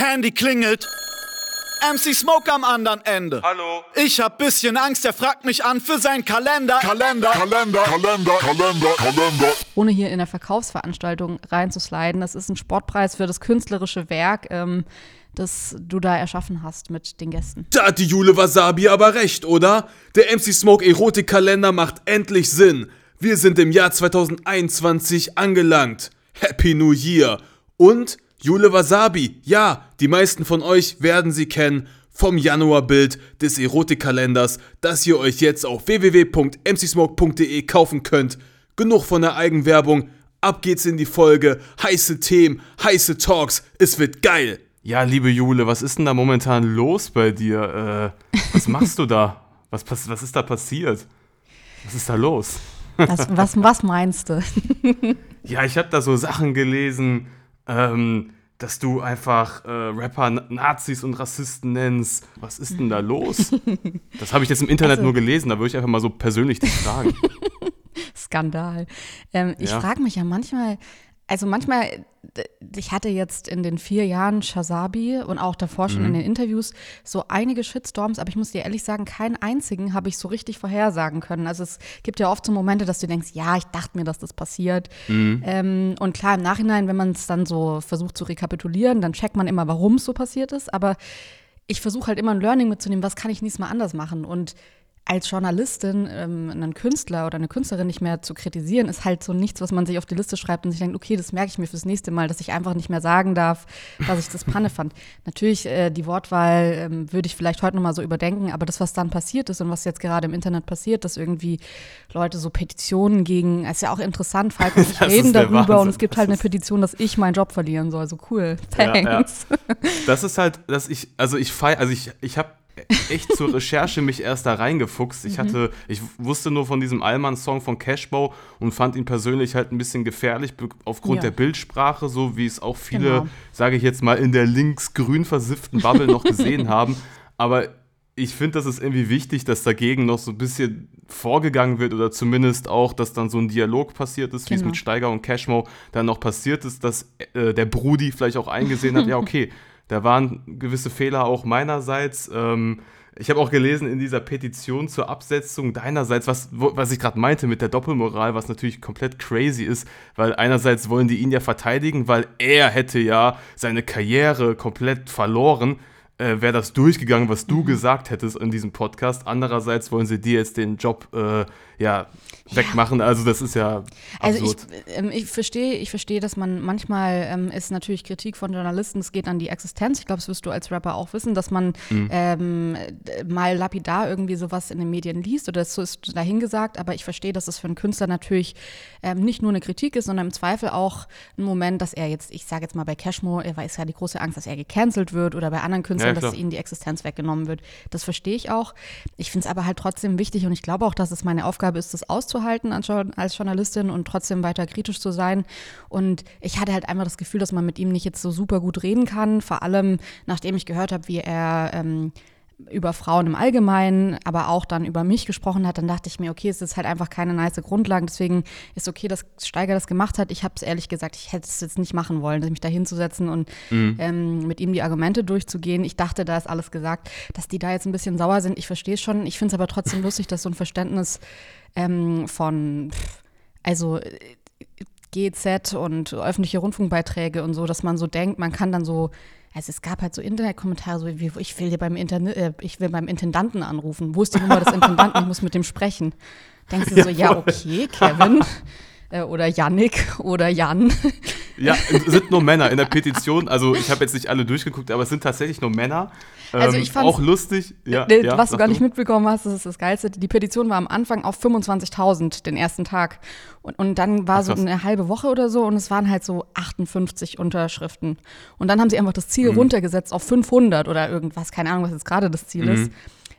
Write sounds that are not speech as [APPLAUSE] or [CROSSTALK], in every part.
Handy klingelt. MC Smoke am anderen Ende. Hallo. Ich hab bisschen Angst, er fragt mich an für seinen Kalender. Kalender, Kalender, Kalender, Kalender, Kalender. Ohne hier in der Verkaufsveranstaltung reinzusliden, das ist ein Sportpreis für das künstlerische Werk, ähm, das du da erschaffen hast mit den Gästen. Da hat die Jule Wasabi aber recht, oder? Der MC Smoke Erotikkalender macht endlich Sinn. Wir sind im Jahr 2021 angelangt. Happy New Year. Und Jule Wasabi, ja, die meisten von euch werden sie kennen vom Januarbild des Erotikkalenders, das ihr euch jetzt auf www.mcsmoke.de kaufen könnt. Genug von der Eigenwerbung, ab geht's in die Folge. Heiße Themen, heiße Talks, es wird geil. Ja, liebe Jule, was ist denn da momentan los bei dir? Äh, was machst du da? Was, was ist da passiert? Was ist da los? Was, was, was meinst du? [LAUGHS] Ja, ich habe da so Sachen gelesen, ähm, dass du einfach äh, Rapper Na- Nazis und Rassisten nennst. Was ist denn da [LAUGHS] los? Das habe ich jetzt im Internet Also- nur gelesen, da würde ich einfach mal so persönlich dich fragen. [LAUGHS] Skandal. Ähm, ich Ja. frage mich ja manchmal, also manchmal, ich hatte jetzt in den vier Jahren Shazabi und auch davor schon Mhm. in den Interviews so einige Shitstorms, aber ich muss dir ehrlich sagen, keinen einzigen habe ich so richtig vorhersagen können. Also es gibt ja oft so Momente, dass du denkst, ja, ich dachte mir, dass das passiert. Mhm. Ähm, und klar, im Nachhinein, wenn man es dann so versucht zu rekapitulieren, dann checkt man immer, warum es so passiert ist. Aber ich versuche halt immer ein Learning mitzunehmen, was kann ich nächstes Mal anders machen. Und als Journalistin ähm, einen Künstler oder eine Künstlerin nicht mehr zu kritisieren, ist halt so nichts, was man sich auf die Liste schreibt und sich denkt, okay, das merke ich mir fürs nächste Mal, dass ich einfach nicht mehr sagen darf, dass ich das Panne fand. Natürlich, äh, die Wortwahl ähm, würde ich vielleicht heute nochmal so überdenken, aber das, was dann passiert ist und was jetzt gerade im Internet passiert, dass irgendwie Leute so Petitionen gegen, ist ja auch interessant, Falk und [LAUGHS] ich reden darüber und Wahnsinn. es gibt halt eine Petition, dass ich meinen Job verlieren soll. So cool. Ja, ja. Thanks. Das ist halt, dass ich, also ich feier, also ich, ich habe echt zur Recherche mich erst da reingefuchst. Ich hatte, ich wusste nur von diesem Allmann-Song von Cashbow und fand ihn persönlich halt ein bisschen gefährlich aufgrund Ja. der Bildsprache, so wie es auch viele, Genau. sage ich jetzt mal, in der links-grün versifften Bubble noch gesehen [LAUGHS] haben. Aber ich finde, das ist irgendwie wichtig, dass dagegen noch so ein bisschen vorgegangen wird oder zumindest auch, dass dann so ein Dialog passiert ist, wie es Genau. mit Steiger und Cashmo dann noch passiert ist, dass äh, der Brudi vielleicht auch eingesehen hat, ja, [LAUGHS] okay, da waren gewisse Fehler auch meinerseits. Ähm, ich habe auch gelesen in dieser Petition zur Absetzung deinerseits, was, was ich gerade meinte mit der Doppelmoral, was natürlich komplett crazy ist, weil einerseits wollen die ihn ja verteidigen, weil er hätte ja seine Karriere komplett verloren, äh, wäre das durchgegangen, was du gesagt hättest in diesem Podcast. Andererseits wollen sie dir jetzt den Job äh, ja, wegmachen. Also das ist ja Also absurd. ich, ähm, ich verstehe, ich verstehe, dass man manchmal ähm, ist natürlich Kritik von Journalisten, es geht an die Existenz. Ich glaube, das wirst du als Rapper auch wissen, dass man Mhm. ähm, äh, mal lapidar irgendwie sowas in den Medien liest oder so ist dahingesagt. Aber ich verstehe, dass es für einen Künstler natürlich ähm, nicht nur eine Kritik ist, sondern im Zweifel auch ein Moment, dass er jetzt, ich sage jetzt mal bei Cashmo, er weiß ja die große Angst, dass er gecancelt wird oder bei anderen Künstlern, Ja, dass ihnen die Existenz weggenommen wird. Das verstehe ich auch. Ich finde es aber halt trotzdem wichtig und ich glaube auch, dass es meine Aufgabe ist, das auszuhalten als Journalistin und trotzdem weiter kritisch zu sein. Und ich hatte halt einfach das Gefühl, dass man mit ihm nicht jetzt so super gut reden kann, vor allem nachdem ich gehört habe, wie er ähm, über Frauen im Allgemeinen, aber auch dann über mich gesprochen hat, dann dachte ich mir, okay, es ist halt einfach keine nice Grundlage. Deswegen ist okay, dass Steiger das gemacht hat. Ich habe es ehrlich gesagt, ich hätte es jetzt nicht machen wollen, mich da hinzusetzen und ähm, mit ihm die Argumente durchzugehen. Ich dachte, da ist alles gesagt, dass die da jetzt ein bisschen sauer sind. Ich verstehe es schon. Ich finde es aber trotzdem lustig, dass so ein Verständnis ähm, von, also äh, GZ und öffentliche Rundfunkbeiträge und so, dass man so denkt, man kann dann so, also es gab halt so Internetkommentare, so wie, ich will dir beim Internet, äh, ich will beim Intendanten anrufen. Wo ist die Nummer des Intendanten? Ich muss mit dem sprechen. Denkst du so, ja, okay, Kevin [LAUGHS] äh, oder Yannick [LAUGHS] oder Jan. [LAUGHS] Ja, es sind nur Männer in der Petition. Also ich habe jetzt nicht alle durchgeguckt, aber es sind tatsächlich nur Männer. Also Ähm, ich fand's- auch lustig. Ja, Nee, ja, was du gar nicht mitbekommen hast, das ist das Geilste. Die Petition war am Anfang auf 25.000 den ersten Tag. Und, und dann war Ach, so eine halbe Woche oder so und es waren halt so 58 Unterschriften. Und dann haben sie einfach das Mhm. Ziel runtergesetzt auf 500 oder irgendwas. Keine Ahnung, was jetzt gerade das Ziel Mhm. ist.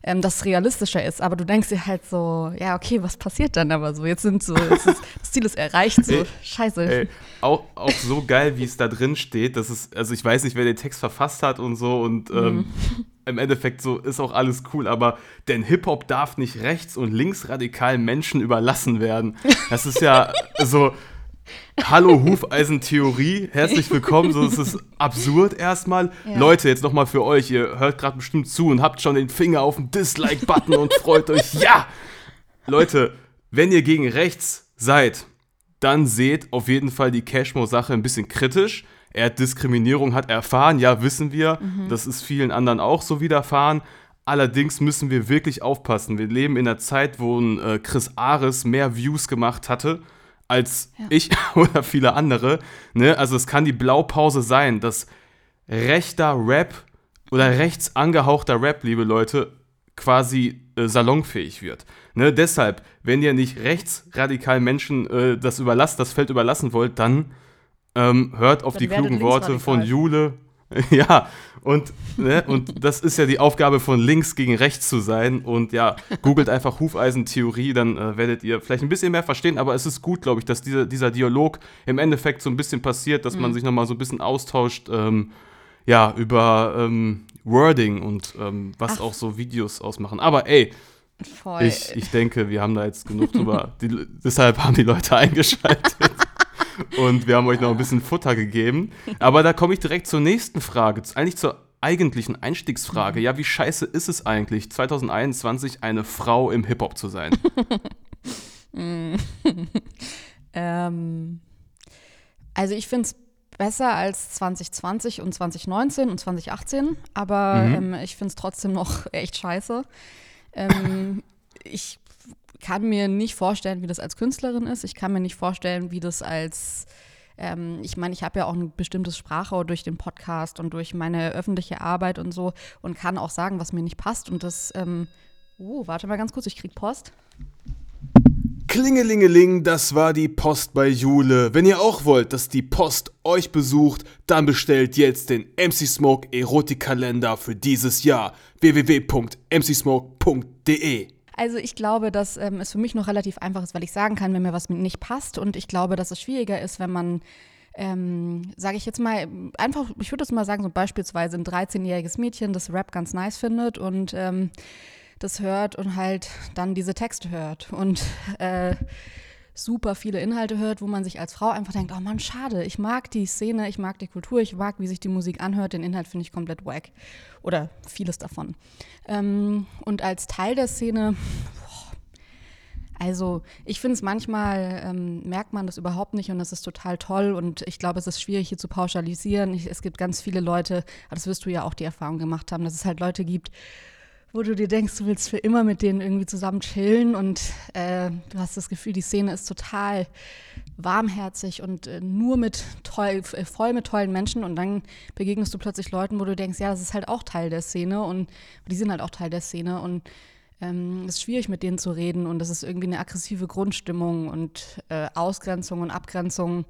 Ähm, das realistischer ist. Aber du denkst dir halt so, ja, okay, was passiert dann aber so? Jetzt sind so, jetzt ist, das Ziel ist erreicht, so, Ey, scheiße. Ey, auch, auch so geil, wie es da drin steht. Das ist, also ich weiß nicht, wer den Text verfasst hat und so und ähm, Mhm. im Endeffekt so ist auch alles cool, aber denn Hip-Hop darf nicht rechts- und linksradikalen Menschen überlassen werden. Das ist ja [LAUGHS] so, Hallo Hufeisentheorie, herzlich willkommen. So, es ist absurd erstmal. Ja. Leute, jetzt nochmal für euch, ihr hört gerade bestimmt zu und habt schon den Finger auf den Dislike-Button und freut euch. [LAUGHS] Ja! Leute, wenn ihr gegen rechts seid, dann seht auf jeden Fall die Cashmo-Sache ein bisschen kritisch. Er hat Diskriminierung hat erfahren, ja, wissen wir. Das ist vielen anderen auch so widerfahren. Allerdings müssen wir wirklich aufpassen. Wir leben in einer Zeit, wo ein äh, Chris Ares mehr Views gemacht hatte als Ja. ich [LAUGHS] oder viele andere. Ne? Also es kann die Blaupause sein, dass rechter Rap oder rechts angehauchter Rap, liebe Leute, quasi äh, salonfähig wird. Ne? Deshalb, wenn ihr nicht rechtsradikalen Menschen äh, das überlasst, das Feld überlassen wollt, dann ähm, hört auf Dann die klugen Worte von. Jule. [LAUGHS] ja, und, ne, und das ist ja die Aufgabe von links gegen rechts zu sein. Und ja, googelt einfach Hufeisentheorie, dann äh, werdet ihr vielleicht ein bisschen mehr verstehen. Aber es ist gut, glaube ich, dass dieser, dieser Dialog im Endeffekt so ein bisschen passiert, dass Mhm. man sich nochmal so ein bisschen austauscht. Ähm, ja, über ähm, Wording und ähm, was Ach. auch so Videos ausmachen. Aber ey, Voll. ich, ich denke, wir haben da jetzt genug drüber. Die, deshalb haben die Leute [LAUGHS] eingeschaltet. Und wir haben euch noch ein bisschen Futter gegeben. Aber da komme ich direkt zur nächsten Frage. Eigentlich zur eigentlichen Einstiegsfrage. Ja, wie scheiße ist es eigentlich, 2021 eine Frau im Hip-Hop zu sein? [LAUGHS] Ähm, also ich finde es besser als 2020 und 2019 und 2018, aber Mhm. ähm, ich finde es trotzdem noch echt scheiße. Ähm, ich kann mir nicht vorstellen, wie das als Künstlerin ist. Ich kann mir nicht vorstellen, wie das als ähm, ich meine, ich habe ja auch ein bestimmtes Sprachrohr durch den Podcast und durch meine öffentliche Arbeit und so und kann auch sagen, was mir nicht passt. Und das, ähm, oh, warte mal ganz kurz, ich krieg Post. Klingelingeling, das war die Post bei Jule. Wenn ihr auch wollt, dass die Post euch besucht, dann bestellt jetzt den MC Smoke Erotikkalender für dieses Jahr. www.mcsmoke.de Also ich glaube, dass ähm, es für mich noch relativ einfach ist, weil ich sagen kann, wenn mir was nicht passt. Und ich glaube, dass es schwieriger ist, wenn man, ähm, sage ich jetzt mal, einfach, ich würde das mal sagen, so beispielsweise ein 13-jähriges Mädchen, das Rap ganz nice findet und ähm, das hört und halt dann diese Texte hört und äh, super viele Inhalte hört, wo man sich als Frau einfach denkt, oh Mann, schade, ich mag die Szene, ich mag die Kultur, ich mag, wie sich die Musik anhört, den Inhalt finde ich komplett wack. Oder vieles davon. Ähm, und als Teil der Szene, boah, also ich finde es manchmal, ähm, merkt man das überhaupt nicht und das ist total toll und ich glaube, es ist schwierig hier zu pauschalisieren. Ich, es gibt ganz viele Leute, das wirst du ja auch die Erfahrung gemacht haben, dass es halt Leute gibt, wo du dir denkst, du willst für immer mit denen irgendwie zusammen chillen und äh, du hast das Gefühl, die Szene ist total warmherzig und äh, nur mit toll, äh, voll mit tollen Menschen und dann begegnest du plötzlich Leuten, wo du denkst, ja, das ist halt auch Teil der Szene und die sind halt auch Teil der Szene und ähm, es ist schwierig mit denen zu reden und das ist irgendwie eine aggressive Grundstimmung und äh, Ausgrenzung und Abgrenzung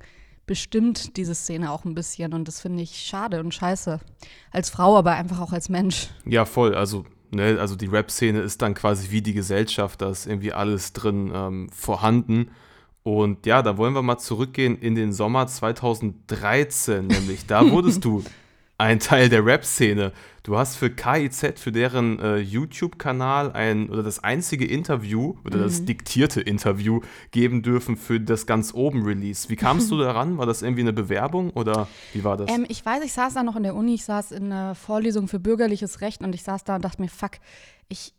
bestimmt diese Szene auch ein bisschen und das finde ich schade und scheiße. Als Frau, aber einfach auch als Mensch. Ja, voll. Also, ne, also die Rap-Szene ist dann quasi wie die Gesellschaft, da ist irgendwie alles drin ähm, vorhanden. Und ja, da wollen wir mal zurückgehen in den Sommer 2013, nämlich da wurdest [LAUGHS] du ein Teil der Rap-Szene. Du hast für KIZ, für deren äh, YouTube-Kanal ein oder das einzige Interview oder Mhm. das diktierte Interview geben dürfen für das ganz oben Release. Wie kamst du [LAUGHS] daran? War das irgendwie eine Bewerbung oder wie war das? Ähm, ich weiß, ich saß da noch in der Uni, ich saß in einer Vorlesung für bürgerliches Recht und ich saß da und dachte mir, fuck, ich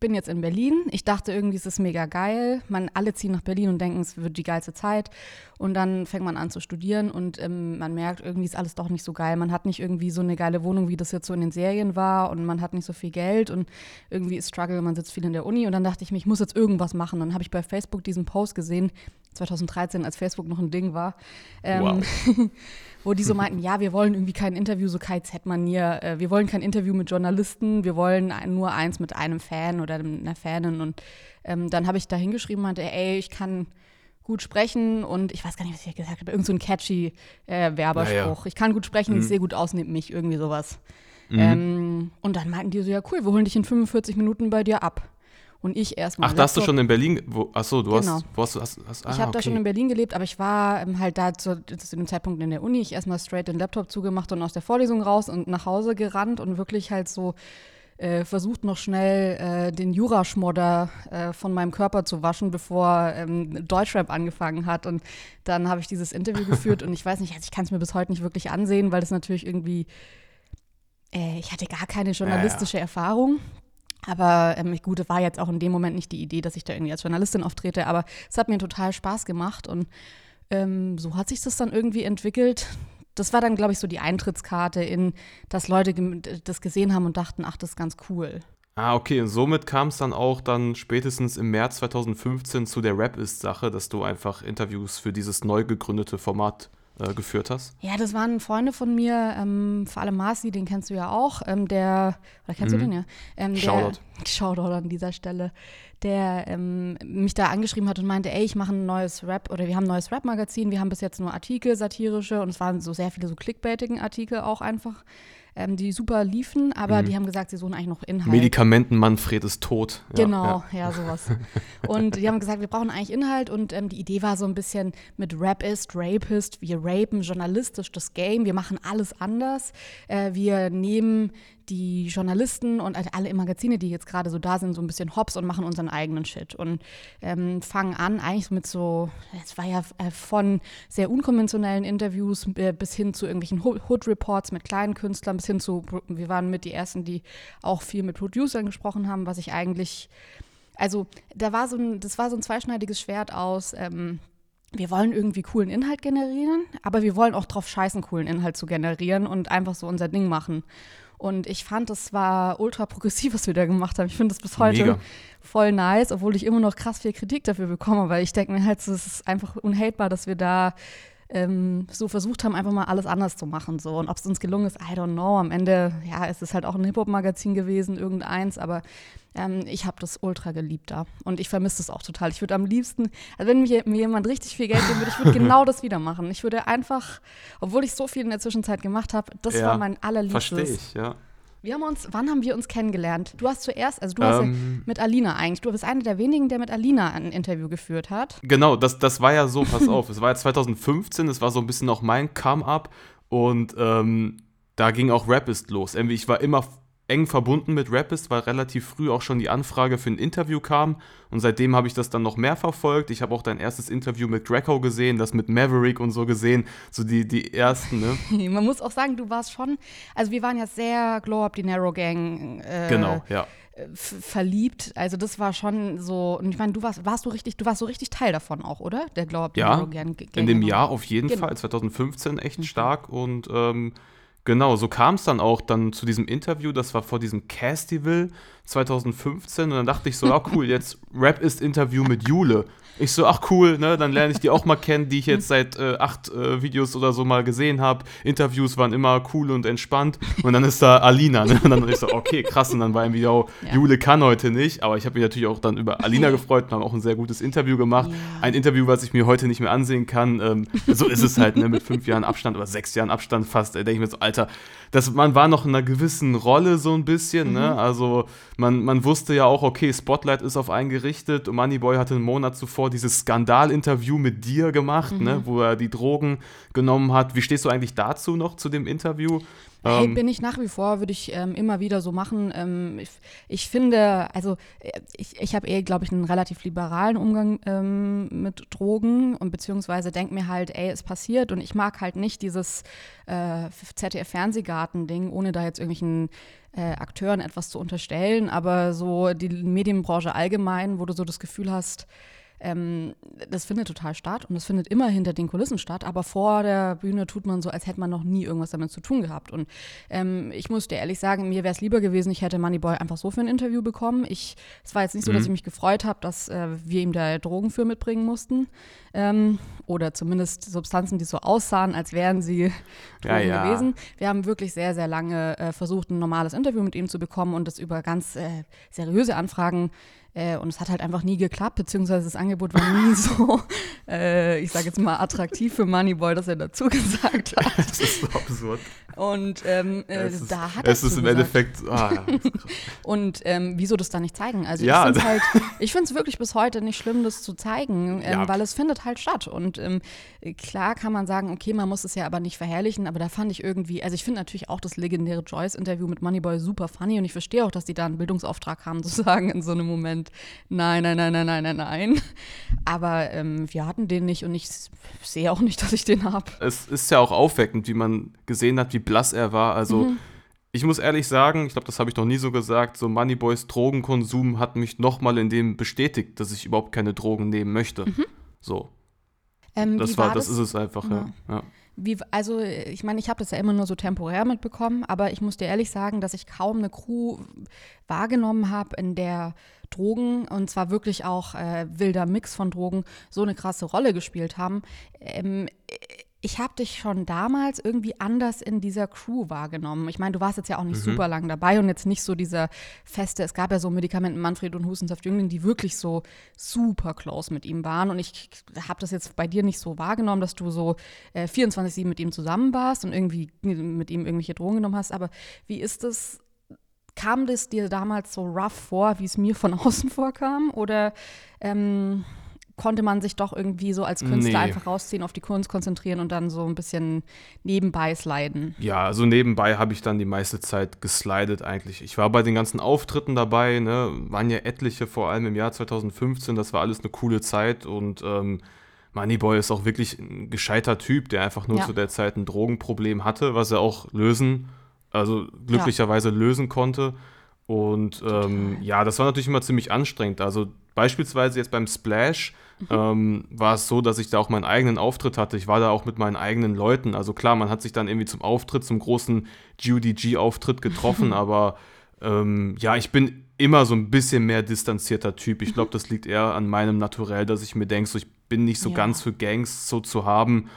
bin jetzt in Berlin. Ich dachte irgendwie, es ist mega geil. Man, alle ziehen nach Berlin und denken, es wird die geilste Zeit. Und dann fängt man an zu studieren und ähm, man merkt, irgendwie ist alles doch nicht so geil. Man hat nicht irgendwie so eine geile Wohnung, wie das jetzt so in den Serien war und man hat nicht so viel Geld und irgendwie ist Struggle, man sitzt viel in der Uni und dann dachte ich mir, ich muss jetzt irgendwas machen. Dann habe ich bei Facebook diesen Post gesehen, 2013, als Facebook noch ein Ding war. Ähm, [LAUGHS] wo die so [LAUGHS] meinten, ja, wir wollen irgendwie kein Interview, so KZ-Manier, äh, wir wollen kein Interview mit Journalisten, wir wollen nur eins mit einem Fan oder einer Fanin. Und ähm, dann habe ich da hingeschrieben, meinte, ey, ich kann gut sprechen und ich weiß gar nicht, was ich gesagt habe, irgend so ein catchy äh, Werberspruch. Ja. Ich kann gut sprechen, Mhm. ich sehe gut aus, nehmt mich, irgendwie sowas. Ähm, und dann meinten die so, ja cool, wir holen dich in 45 Minuten bei dir ab. Und ich erstmal. Ach, da hast du schon in Berlin, wo, ach so, du Genau. hast, hast, hast, ah, ich habe da okay. schon in Berlin gelebt, aber ich war ähm, halt da zu, zu dem Zeitpunkt in der Uni. Ich erstmal straight den Laptop zugemacht und aus der Vorlesung raus und nach Hause gerannt und wirklich halt so äh, versucht noch schnell äh, den Juraschmodder äh, von meinem Körper zu waschen, bevor ähm, Deutschrap angefangen hat. Und dann habe ich dieses Interview [LAUGHS] geführt und ich weiß nicht, also ich kann es mir bis heute nicht wirklich ansehen, weil es natürlich irgendwie, äh, ich hatte gar keine journalistische Erfahrung. Aber ähm, gut, es war jetzt auch in dem Moment nicht die Idee, dass ich da irgendwie als Journalistin auftrete, aber es hat mir total Spaß gemacht und ähm, so hat sich das dann irgendwie entwickelt. Das war dann, glaube ich, so die Eintrittskarte in, dass Leute das gesehen haben und dachten, ach, das ist ganz cool. Ah, okay, und somit kam es dann auch dann spätestens im März 2015 zu der Rap-Ist-Sache, dass du einfach Interviews für dieses neu gegründete Format äh, geführt hast. Ja, das waren Freunde von mir, ähm, vor allem Marci, den kennst du ja auch, ähm, der, oder kennst du den ja? Ähm, der, Shoutout. [LAUGHS] Shoutout an dieser Stelle, der ähm, mich da angeschrieben hat und meinte, ey, ich mache ein neues Rap, oder wir haben ein neues Rap-Magazin, wir haben bis jetzt nur Artikel, satirische, und es waren so sehr viele so clickbaitigen Artikel auch einfach, ähm, die super liefen, aber die haben gesagt, sie suchen eigentlich noch Inhalt. Medikamenten Manfred ist tot. Ja, Genau, Ja. ja, sowas. Und die haben gesagt, wir brauchen eigentlich Inhalt und ähm, die Idee war so ein bisschen mit Rapist, Rapist, wir rapen journalistisch das Game, wir machen alles anders. Äh, wir nehmen die Journalisten und alle Magazine, die jetzt gerade so da sind, so ein bisschen hops und machen unseren eigenen Shit und ähm, fangen an eigentlich mit so, es war ja äh, von sehr unkonventionellen Interviews äh, bis hin zu irgendwelchen Ho- Hood-Reports mit kleinen Künstlern, bis hin zu, wir waren mit die Ersten, die auch viel mit Producern gesprochen haben, was ich eigentlich also da war so ein, das war so ein zweischneidiges Schwert aus, ähm, wir wollen irgendwie coolen Inhalt generieren, aber wir wollen auch drauf scheißen, coolen Inhalt zu generieren und einfach so unser Ding machen. Und ich fand, das war ultra progressiv, was wir da gemacht haben. Ich finde das bis heute Mega. voll nice, obwohl ich immer noch krass viel Kritik dafür bekomme, weil ich denke mir halt, es ist einfach unhatebar, dass wir da ähm, so versucht haben, einfach mal alles anders zu machen. So. Und ob es uns gelungen ist, I don't know. Am Ende, ja, es ist halt auch ein Hip-Hop-Magazin gewesen, irgendeins, aber ähm, ich habe das ultra geliebt da. Und ich vermisse das auch total. Ich würde am liebsten, also wenn mir, mir jemand richtig viel Geld geben würde, ich würde [LAUGHS] genau das wieder machen. Ich würde einfach, obwohl ich so viel in der Zwischenzeit gemacht habe, das Ja, war mein allerliebstes. Verstehe ich, ja. Wir haben uns, wann haben wir uns kennengelernt? Du hast zuerst, also du hast ja Ähm. mit Alina eigentlich, du bist einer der wenigen, der mit Alina ein Interview geführt hat. Genau, das, das war ja so, pass auf, es war ja 2015, das war so ein bisschen auch mein Come-Up und ähm, da ging auch Rapist los. Irgendwie, ich war immer eng verbunden mit Rapist, weil relativ früh auch schon die Anfrage für ein Interview kam und seitdem habe ich das dann noch mehr verfolgt. Ich habe auch dein erstes Interview mit Greco gesehen, das mit Maverick und so gesehen, so die, die ersten, ne? [LAUGHS] Man muss auch sagen, du warst schon, also wir waren ja sehr Glow Up, die Narrow Gang äh, Genau, ja. verliebt. Also das war schon so, und ich meine, du warst, warst du richtig, du warst so richtig Teil davon auch, oder? Der Glow Up, die Ja, Narrow Gang. Gang in dem. Jahr auf jeden Genau. Fall, 2015 echt stark und ähm, genau, so kam es dann auch dann zu diesem Interview, das war vor diesem Castival 2015 und dann dachte ich so, ja cool, jetzt Rap ist Interview mit Jule. Ich so, ach cool, ne, dann lerne ich die auch mal kennen, die ich jetzt seit äh, acht äh, Videos oder so mal gesehen habe. Interviews waren immer cool und entspannt und dann ist da Alina, ne, und dann ich so, okay, krass und dann war irgendwie, oh, Ja. Jule kann heute nicht, aber ich habe mich natürlich auch dann über Alina gefreut und haben auch ein sehr gutes Interview gemacht. Ja. Ein Interview, was ich mir heute nicht mehr ansehen kann. Ähm, so ist es halt, ne, mit fünf Jahren Abstand oder sechs Jahren Abstand fast. Da denke ich mir so, Alter, das, man war noch in einer gewissen Rolle so ein bisschen, ne? Mhm. Also man, man wusste ja auch, okay, Spotlight ist auf einen gerichtet und Moneyboy hatte einen Monat zuvor dieses Skandal-Interview mit dir gemacht, Mhm. ne, wo er die Drogen genommen hat. Wie stehst du eigentlich dazu noch, zu dem Interview? Hey, Ähm, bin ich nach wie vor, würde ich ähm, immer wieder so machen. Ähm, ich, ich finde, also äh, ich, ich habe eh, glaube ich, einen relativ liberalen Umgang ähm, mit Drogen und beziehungsweise denke mir halt, ey, es passiert und ich mag halt nicht dieses äh, ZDF-Fernsehgarten-Ding, ohne da jetzt irgendwelchen äh, Akteuren etwas zu unterstellen, aber so die Medienbranche allgemein, wo du so das Gefühl hast, ähm, das findet total statt und das findet immer hinter den Kulissen statt, aber vor der Bühne tut man so, als hätte man noch nie irgendwas damit zu tun gehabt. Und ähm, ich muss dir ehrlich sagen, mir wäre es lieber gewesen, ich hätte Moneyboy einfach so für ein Interview bekommen. Ich, es war jetzt nicht so, dass ich mich gefreut habe, dass äh, wir ihm da Drogen für mitbringen mussten ähm, oder zumindest Substanzen, die so aussahen, als wären sie Ja, Drogen ja. gewesen. Wir haben wirklich sehr, sehr lange äh, versucht, ein normales Interview mit ihm zu bekommen und das über ganz äh, seriöse Anfragen Äh, und es hat halt einfach nie geklappt, beziehungsweise das Angebot war nie [LAUGHS] so, äh, ich sage jetzt mal, attraktiv für Moneyboy, dass er dazu [LAUGHS] gesagt hat. [LAUGHS] Das ist so absurd. Und ähm, äh, Es ist, da hat er es ist im. Endeffekt. Ah, ja. Und ähm, wieso das da nicht zeigen? Also Ja, ich finde halt, ich finde es wirklich bis heute nicht schlimm, das zu zeigen, ähm, Ja. weil es findet halt statt. Und ähm, klar kann man sagen, okay, man muss es ja aber nicht verherrlichen, aber da fand ich irgendwie, also ich finde natürlich auch das legendäre Joyce-Interview mit Moneyboy super funny und ich verstehe auch, dass die da einen Bildungsauftrag haben, zu sagen in so einem Moment, nein, nein, nein, nein, nein, nein, nein. Aber ähm, wir hatten den nicht und ich sehe auch nicht, dass ich den habe. es ist ja auch aufweckend, wie man gesehen hat, wie blass er war. Also, Mhm. ich muss ehrlich sagen, ich glaube, das habe ich noch nie so gesagt, so Moneyboys Drogenkonsum hat mich nochmal in dem bestätigt, dass ich überhaupt keine Drogen nehmen möchte. So, Ähm, das war, war das ist es einfach, ja. ja. Wie, also ich meine, ich habe das ja immer nur so temporär mitbekommen, aber ich muss dir ehrlich sagen, dass ich kaum eine Crew wahrgenommen habe, in der Drogen, und zwar wirklich auch äh, wilder Mix von Drogen, so eine krasse Rolle gespielt haben. Ähm, ich habe dich schon damals irgendwie anders in dieser Crew wahrgenommen. Ich meine, du warst jetzt ja auch nicht super lang dabei und jetzt nicht so dieser feste, es gab ja so Medikamenten Manfred und Hustensaft Jüngling, die wirklich so super close mit ihm waren. Und ich habe das jetzt bei dir nicht so wahrgenommen, dass du so äh, 24-7 mit ihm zusammen warst und irgendwie mit ihm irgendwelche Drogen genommen hast. Aber wie ist es? Kam das dir damals so rough vor, wie es mir von [LAUGHS] außen vorkam? Oder ähm, konnte man sich doch irgendwie so als Künstler Nee. einfach rausziehen, auf die Kunst konzentrieren und dann so ein bisschen nebenbei sliden? Ja, also nebenbei habe ich dann die meiste Zeit geslidet eigentlich. Ich war bei den ganzen Auftritten dabei, ne, waren ja etliche, vor allem im Jahr 2015, das war alles eine coole Zeit und ähm, Moneyboy ist auch wirklich ein gescheiter Typ, der einfach nur Ja. zu der Zeit ein Drogenproblem hatte, was er auch lösen, also glücklicherweise lösen konnte. Und ähm, ja, das war natürlich immer ziemlich anstrengend. Also beispielsweise jetzt beim Splash ähm, war es so, dass ich da auch meinen eigenen Auftritt hatte. Ich war da auch mit meinen eigenen Leuten. Also klar, man hat sich dann irgendwie zum Auftritt, zum großen GUDG-Auftritt getroffen, [LAUGHS] aber ähm, ja, ich bin immer so ein bisschen mehr distanzierter Typ. Ich glaube, [LAUGHS] das liegt eher an meinem Naturell, dass ich mir denke, so, ich bin nicht so Ja. ganz für Gangs so zu haben.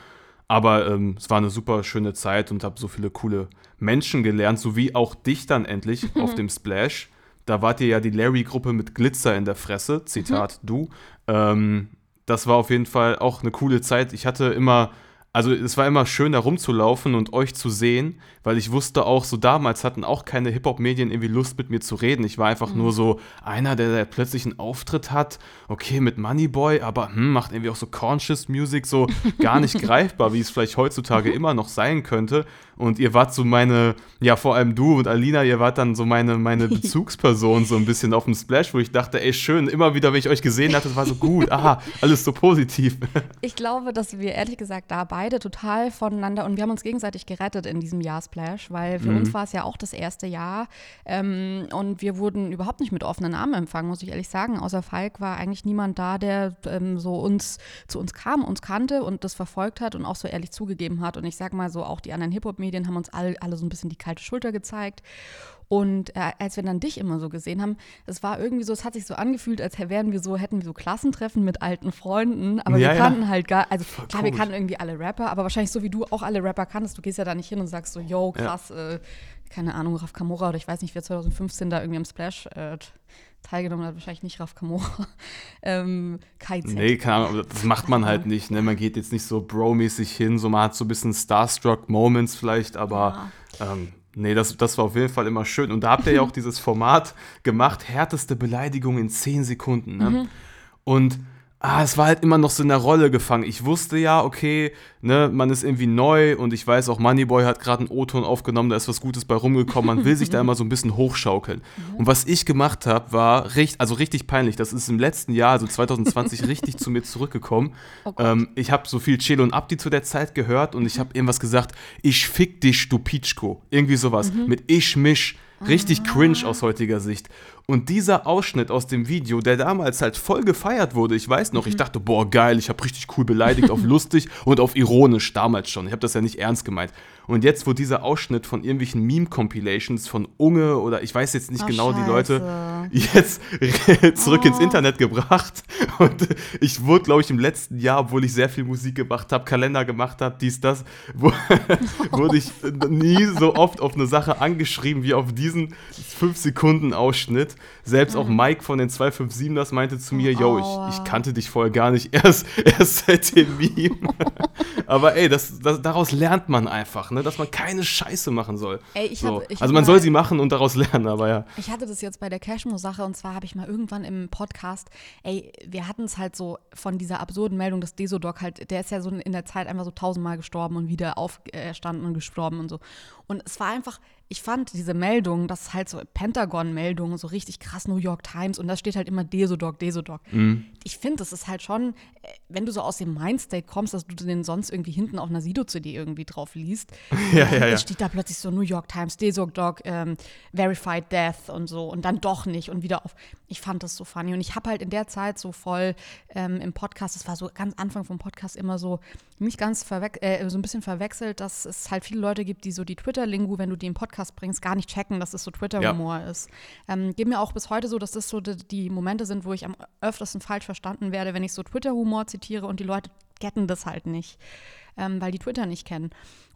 Aber ähm, es war eine super schöne Zeit und habe so viele coole Menschen gelernt, sowie auch dich dann endlich auf dem Splash. Da wart ihr ja die Larry-Gruppe mit Glitzer in der Fresse, Zitat du. Ähm, das war auf jeden Fall auch eine coole Zeit. Ich hatte immer, also es war immer schön, da rumzulaufen und euch zu sehen, weil ich wusste auch, so damals hatten auch keine Hip-Hop-Medien irgendwie Lust mit mir zu reden. Ich war einfach nur so einer, der, der plötzlich einen Auftritt hat, okay, mit Moneyboy, aber hm, macht irgendwie auch so Conscious Music, so [LAUGHS] gar nicht greifbar, wie es vielleicht heutzutage immer noch sein könnte. Und ihr wart so meine, ja, vor allem du und Alina, ihr wart dann so meine, meine [LAUGHS] Bezugsperson so ein bisschen auf dem Splash, wo ich dachte, ey, schön, immer wieder, wenn ich euch gesehen hatte, das war so gut, aha, alles so positiv. [LAUGHS] Ich glaube, dass wir ehrlich gesagt da beide total voneinander und wir haben uns gegenseitig gerettet in diesem Jahr Splash, weil für uns war es ja auch das erste Jahr ähm, und wir wurden überhaupt nicht mit offenen Armen empfangen, muss ich ehrlich sagen. Außer Falk war eigentlich niemand da, der ähm, so uns zu uns kam, uns kannte und das verfolgt hat und auch so ehrlich zugegeben hat. Und ich sag mal so, auch die anderen Hip-Hop-Medien haben uns alle, alle so ein bisschen die kalte Schulter gezeigt. Und äh, als wir dann dich immer so gesehen haben, es war irgendwie so, es hat sich so angefühlt, als wären wir so, hätten wir so Klassentreffen mit alten Freunden, aber Ja, wir ja. kannten halt gar, also klar, wir komisch. kannten irgendwie alle Rapper, aber wahrscheinlich so wie du auch alle Rapper kanntest, du gehst ja da nicht hin und sagst so, yo, krass, äh, keine Ahnung, Raf Kamora oder ich weiß nicht, wer 2015 da irgendwie am Splash äh, teilgenommen hat, wahrscheinlich nicht Raf Kamora, [LAUGHS] ähm, Kai Z. Nee, keine Ahnung, das macht man halt nicht. Ne? Man geht jetzt nicht so bro-mäßig hin, so man hat so ein bisschen Starstruck-Moments vielleicht, aber ähm, nee, das, das war auf jeden Fall immer schön. Und da habt ihr ja auch [LAUGHS] dieses Format gemacht, härteste Beleidigung in 10 Sekunden. Ne? Und ah, es war halt immer noch so in der Rolle gefangen. Ich wusste ja, okay, ne, man ist irgendwie neu und ich weiß auch, Moneyboy hat gerade einen O-Ton aufgenommen, da ist was Gutes bei rumgekommen. Man will sich da [LAUGHS] immer so ein bisschen hochschaukeln. Und was ich gemacht habe, war richtig, also richtig peinlich. Das ist im letzten Jahr, also 2020, [LAUGHS] richtig zu mir zurückgekommen. ähm, ich habe so viel Chelo und Abdi zu der Zeit gehört und ich habe irgendwas gesagt, ich fick dich, du Pitschko. Irgendwie sowas. Mit ich mich. Richtig cringe aus heutiger Sicht. Und dieser Ausschnitt aus dem Video, der damals halt voll gefeiert wurde, ich weiß noch, ich dachte, boah, geil, ich habe richtig cool beleidigt auf [LAUGHS] lustig und auf ironisch damals schon. Ich habe das ja nicht ernst gemeint. Und jetzt wurde dieser Ausschnitt von irgendwelchen Meme-Compilations von Unge oder ich weiß jetzt nicht Ach, genau die Leute, scheiße. jetzt [LAUGHS] zurück ins Internet gebracht. Und ich wurde, glaube ich, im letzten Jahr, obwohl ich sehr viel Musik gemacht habe, Kalender gemacht habe, dies, das, wo, [LAUGHS] wurde ich nie so oft auf eine Sache angeschrieben wie auf diesen 5-Sekunden-Ausschnitt. Selbst auch Mike von den 257ers meinte zu mir, yo, ich, ich kannte dich vorher gar nicht, [LAUGHS] erst, erst seit dem Meme. [LAUGHS] Aber ey, das, das, daraus lernt man einfach, ne, dass man keine Scheiße machen soll. Ey, ich so. hab- ich also man soll sie machen und daraus lernen, aber ja. Ich hatte das jetzt bei der Cashmo-Sache und zwar habe ich mal irgendwann im Podcast, ey, wir hatten es halt so von dieser absurden Meldung, dass Desodoc halt, der ist ja so in der Zeit einfach so tausendmal gestorben und wieder auferstanden und gestorben und so. Und es war einfach, ich fand diese Meldung, das ist halt so Pentagon-Meldung, so richtig krass New York Times und da steht halt immer Desodoc, Desodoc. Ich finde, das ist halt schon, äh, wenn du so aus dem Mindstate kommst, dass du den sonst irgendwie hinten auf einer Sido-CD irgendwie drauf liest, [LAUGHS] Ja, ja, ja. steht da plötzlich so New York Times, Desodoc, ähm, Verified Death und so und dann doch nicht und wieder auf. Ich fand das so funny und ich habe halt in der Zeit so voll ähm, im Podcast, das war so ganz Anfang vom Podcast immer so nicht ganz verwechselt, äh, so ein bisschen verwechselt, dass es halt viele Leute gibt, die so die Twitter-Lingu, wenn du die im Podcast bringst, gar nicht checken, dass es so Twitter-Humor ist. Ähm, geht mir auch bis heute so, dass das so die, die Momente sind, wo ich am öftersten falsch verstanden werde, wenn ich so Twitter-Humor zitiere und die Leute getten das halt nicht, ähm, weil die Twitter nicht kennen.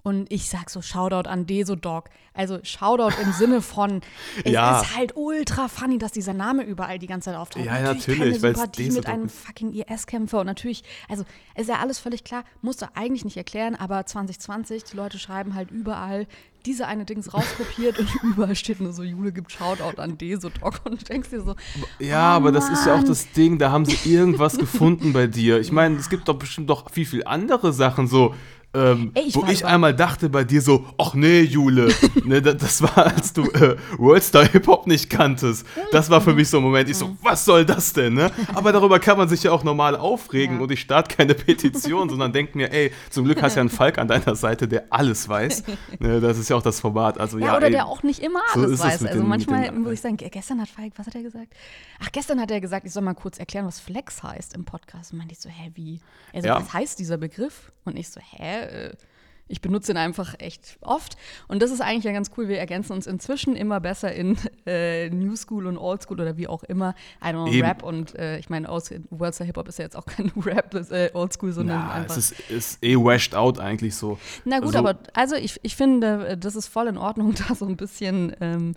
Und ich sag so Shoutout an Desodog. Also Shoutout im Sinne von, [LAUGHS] es Ja. ist halt ultra funny, dass dieser Name überall die ganze Zeit auftaucht. Ja, natürlich, keine weil's Sympathie mit einem fucking IS-Kämpfer und natürlich, also ist ja alles völlig klar, musst du eigentlich nicht erklären, aber 2020, die Leute schreiben halt überall diese eine Dings rauskopiert und [LAUGHS] überall steht nur so, Jule gibt Shoutout an Desodog und du denkst dir so, Ja, oh aber das ist ja auch Mann. das Ding, da haben sie irgendwas gefunden bei dir. Ich meine, es gibt doch bestimmt doch viel, viel andere Sachen so. Ähm, Ey, ich wo ich einmal dachte bei dir so, ach nee, Jule, [LAUGHS] ne, da- das war, als du äh, Worldstar Hip-Hop nicht kanntest. Das war für mich so ein Moment, ich so, was soll das denn, ne? Aber darüber kann man sich ja auch normal aufregen Ja. und ich starte keine Petition, sondern denke mir, ey, zum Glück hast du ja einen [LAUGHS] Falk an deiner Seite, der alles weiß. Ne, das ist ja auch das Format, also ja, Ja, oder ey, der auch nicht immer so alles es weiß. Also den- manchmal muss ich sagen, ge- gestern hat Falk, was hat er gesagt? Ach, gestern hat er gesagt, ich soll mal kurz erklären, was Flex heißt im Podcast. Und meinte ich so, hä, wie? Er so, Ja. was heißt dieser Begriff? Und ich so, hä? Äh, Ich benutze ihn einfach echt oft. Und das ist eigentlich ja ganz cool. Wir ergänzen uns inzwischen immer besser in [LAUGHS] äh, New School und Old School oder wie auch immer. I don't know, Eben. Rap und äh, ich meine, Aus- Worldster Hip-Hop ist ja jetzt auch [LAUGHS] kein Rap, das ist äh, Old School, sondern na, einfach. es ist, ist eh washed out eigentlich so. Na gut, Also- aber also ich, ich finde, äh, das ist voll in Ordnung, [LAUGHS] da so ein bisschen. Ähm,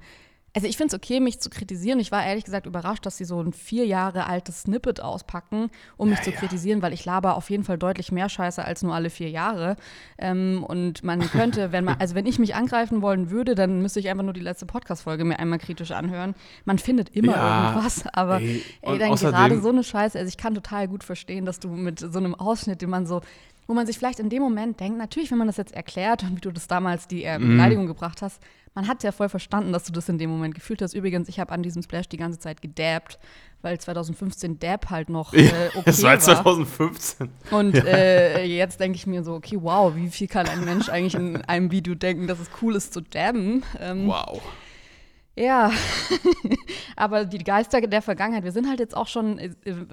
also ich finde es okay, mich zu kritisieren. Ich war ehrlich gesagt überrascht, dass sie so ein vier Jahre altes Snippet auspacken, um mich zu kritisieren, weil ich laber auf jeden Fall deutlich mehr Scheiße als nur alle vier Jahre. Ähm, und man könnte, wenn man, also wenn ich mich angreifen wollen würde, dann müsste ich einfach nur die letzte Podcast-Folge mir einmal kritisch anhören. Man findet immer Ja, irgendwas, aber ey, ey, dann gerade so eine Scheiße. Also ich kann total gut verstehen, dass du mit so einem Ausschnitt, den man so, wo man sich vielleicht in dem Moment denkt, natürlich, wenn man das jetzt erklärt und [LAUGHS] wie du das damals die äh, Mhm. Beleidigung gebracht hast, man hat ja voll verstanden, dass du das in dem Moment gefühlt hast. Übrigens, ich habe an diesem Splash die ganze Zeit gedabbt, weil 2015 Dab halt noch äh, okay [LAUGHS] es war war. 2015. Und äh, jetzt denke ich mir so, okay, wow, wie viel kann ein Mensch eigentlich in einem Video denken, dass es cool ist zu dabben? Ähm, Wow. Ja, [LAUGHS] aber die Geister der Vergangenheit, wir sind halt jetzt auch schon, äh,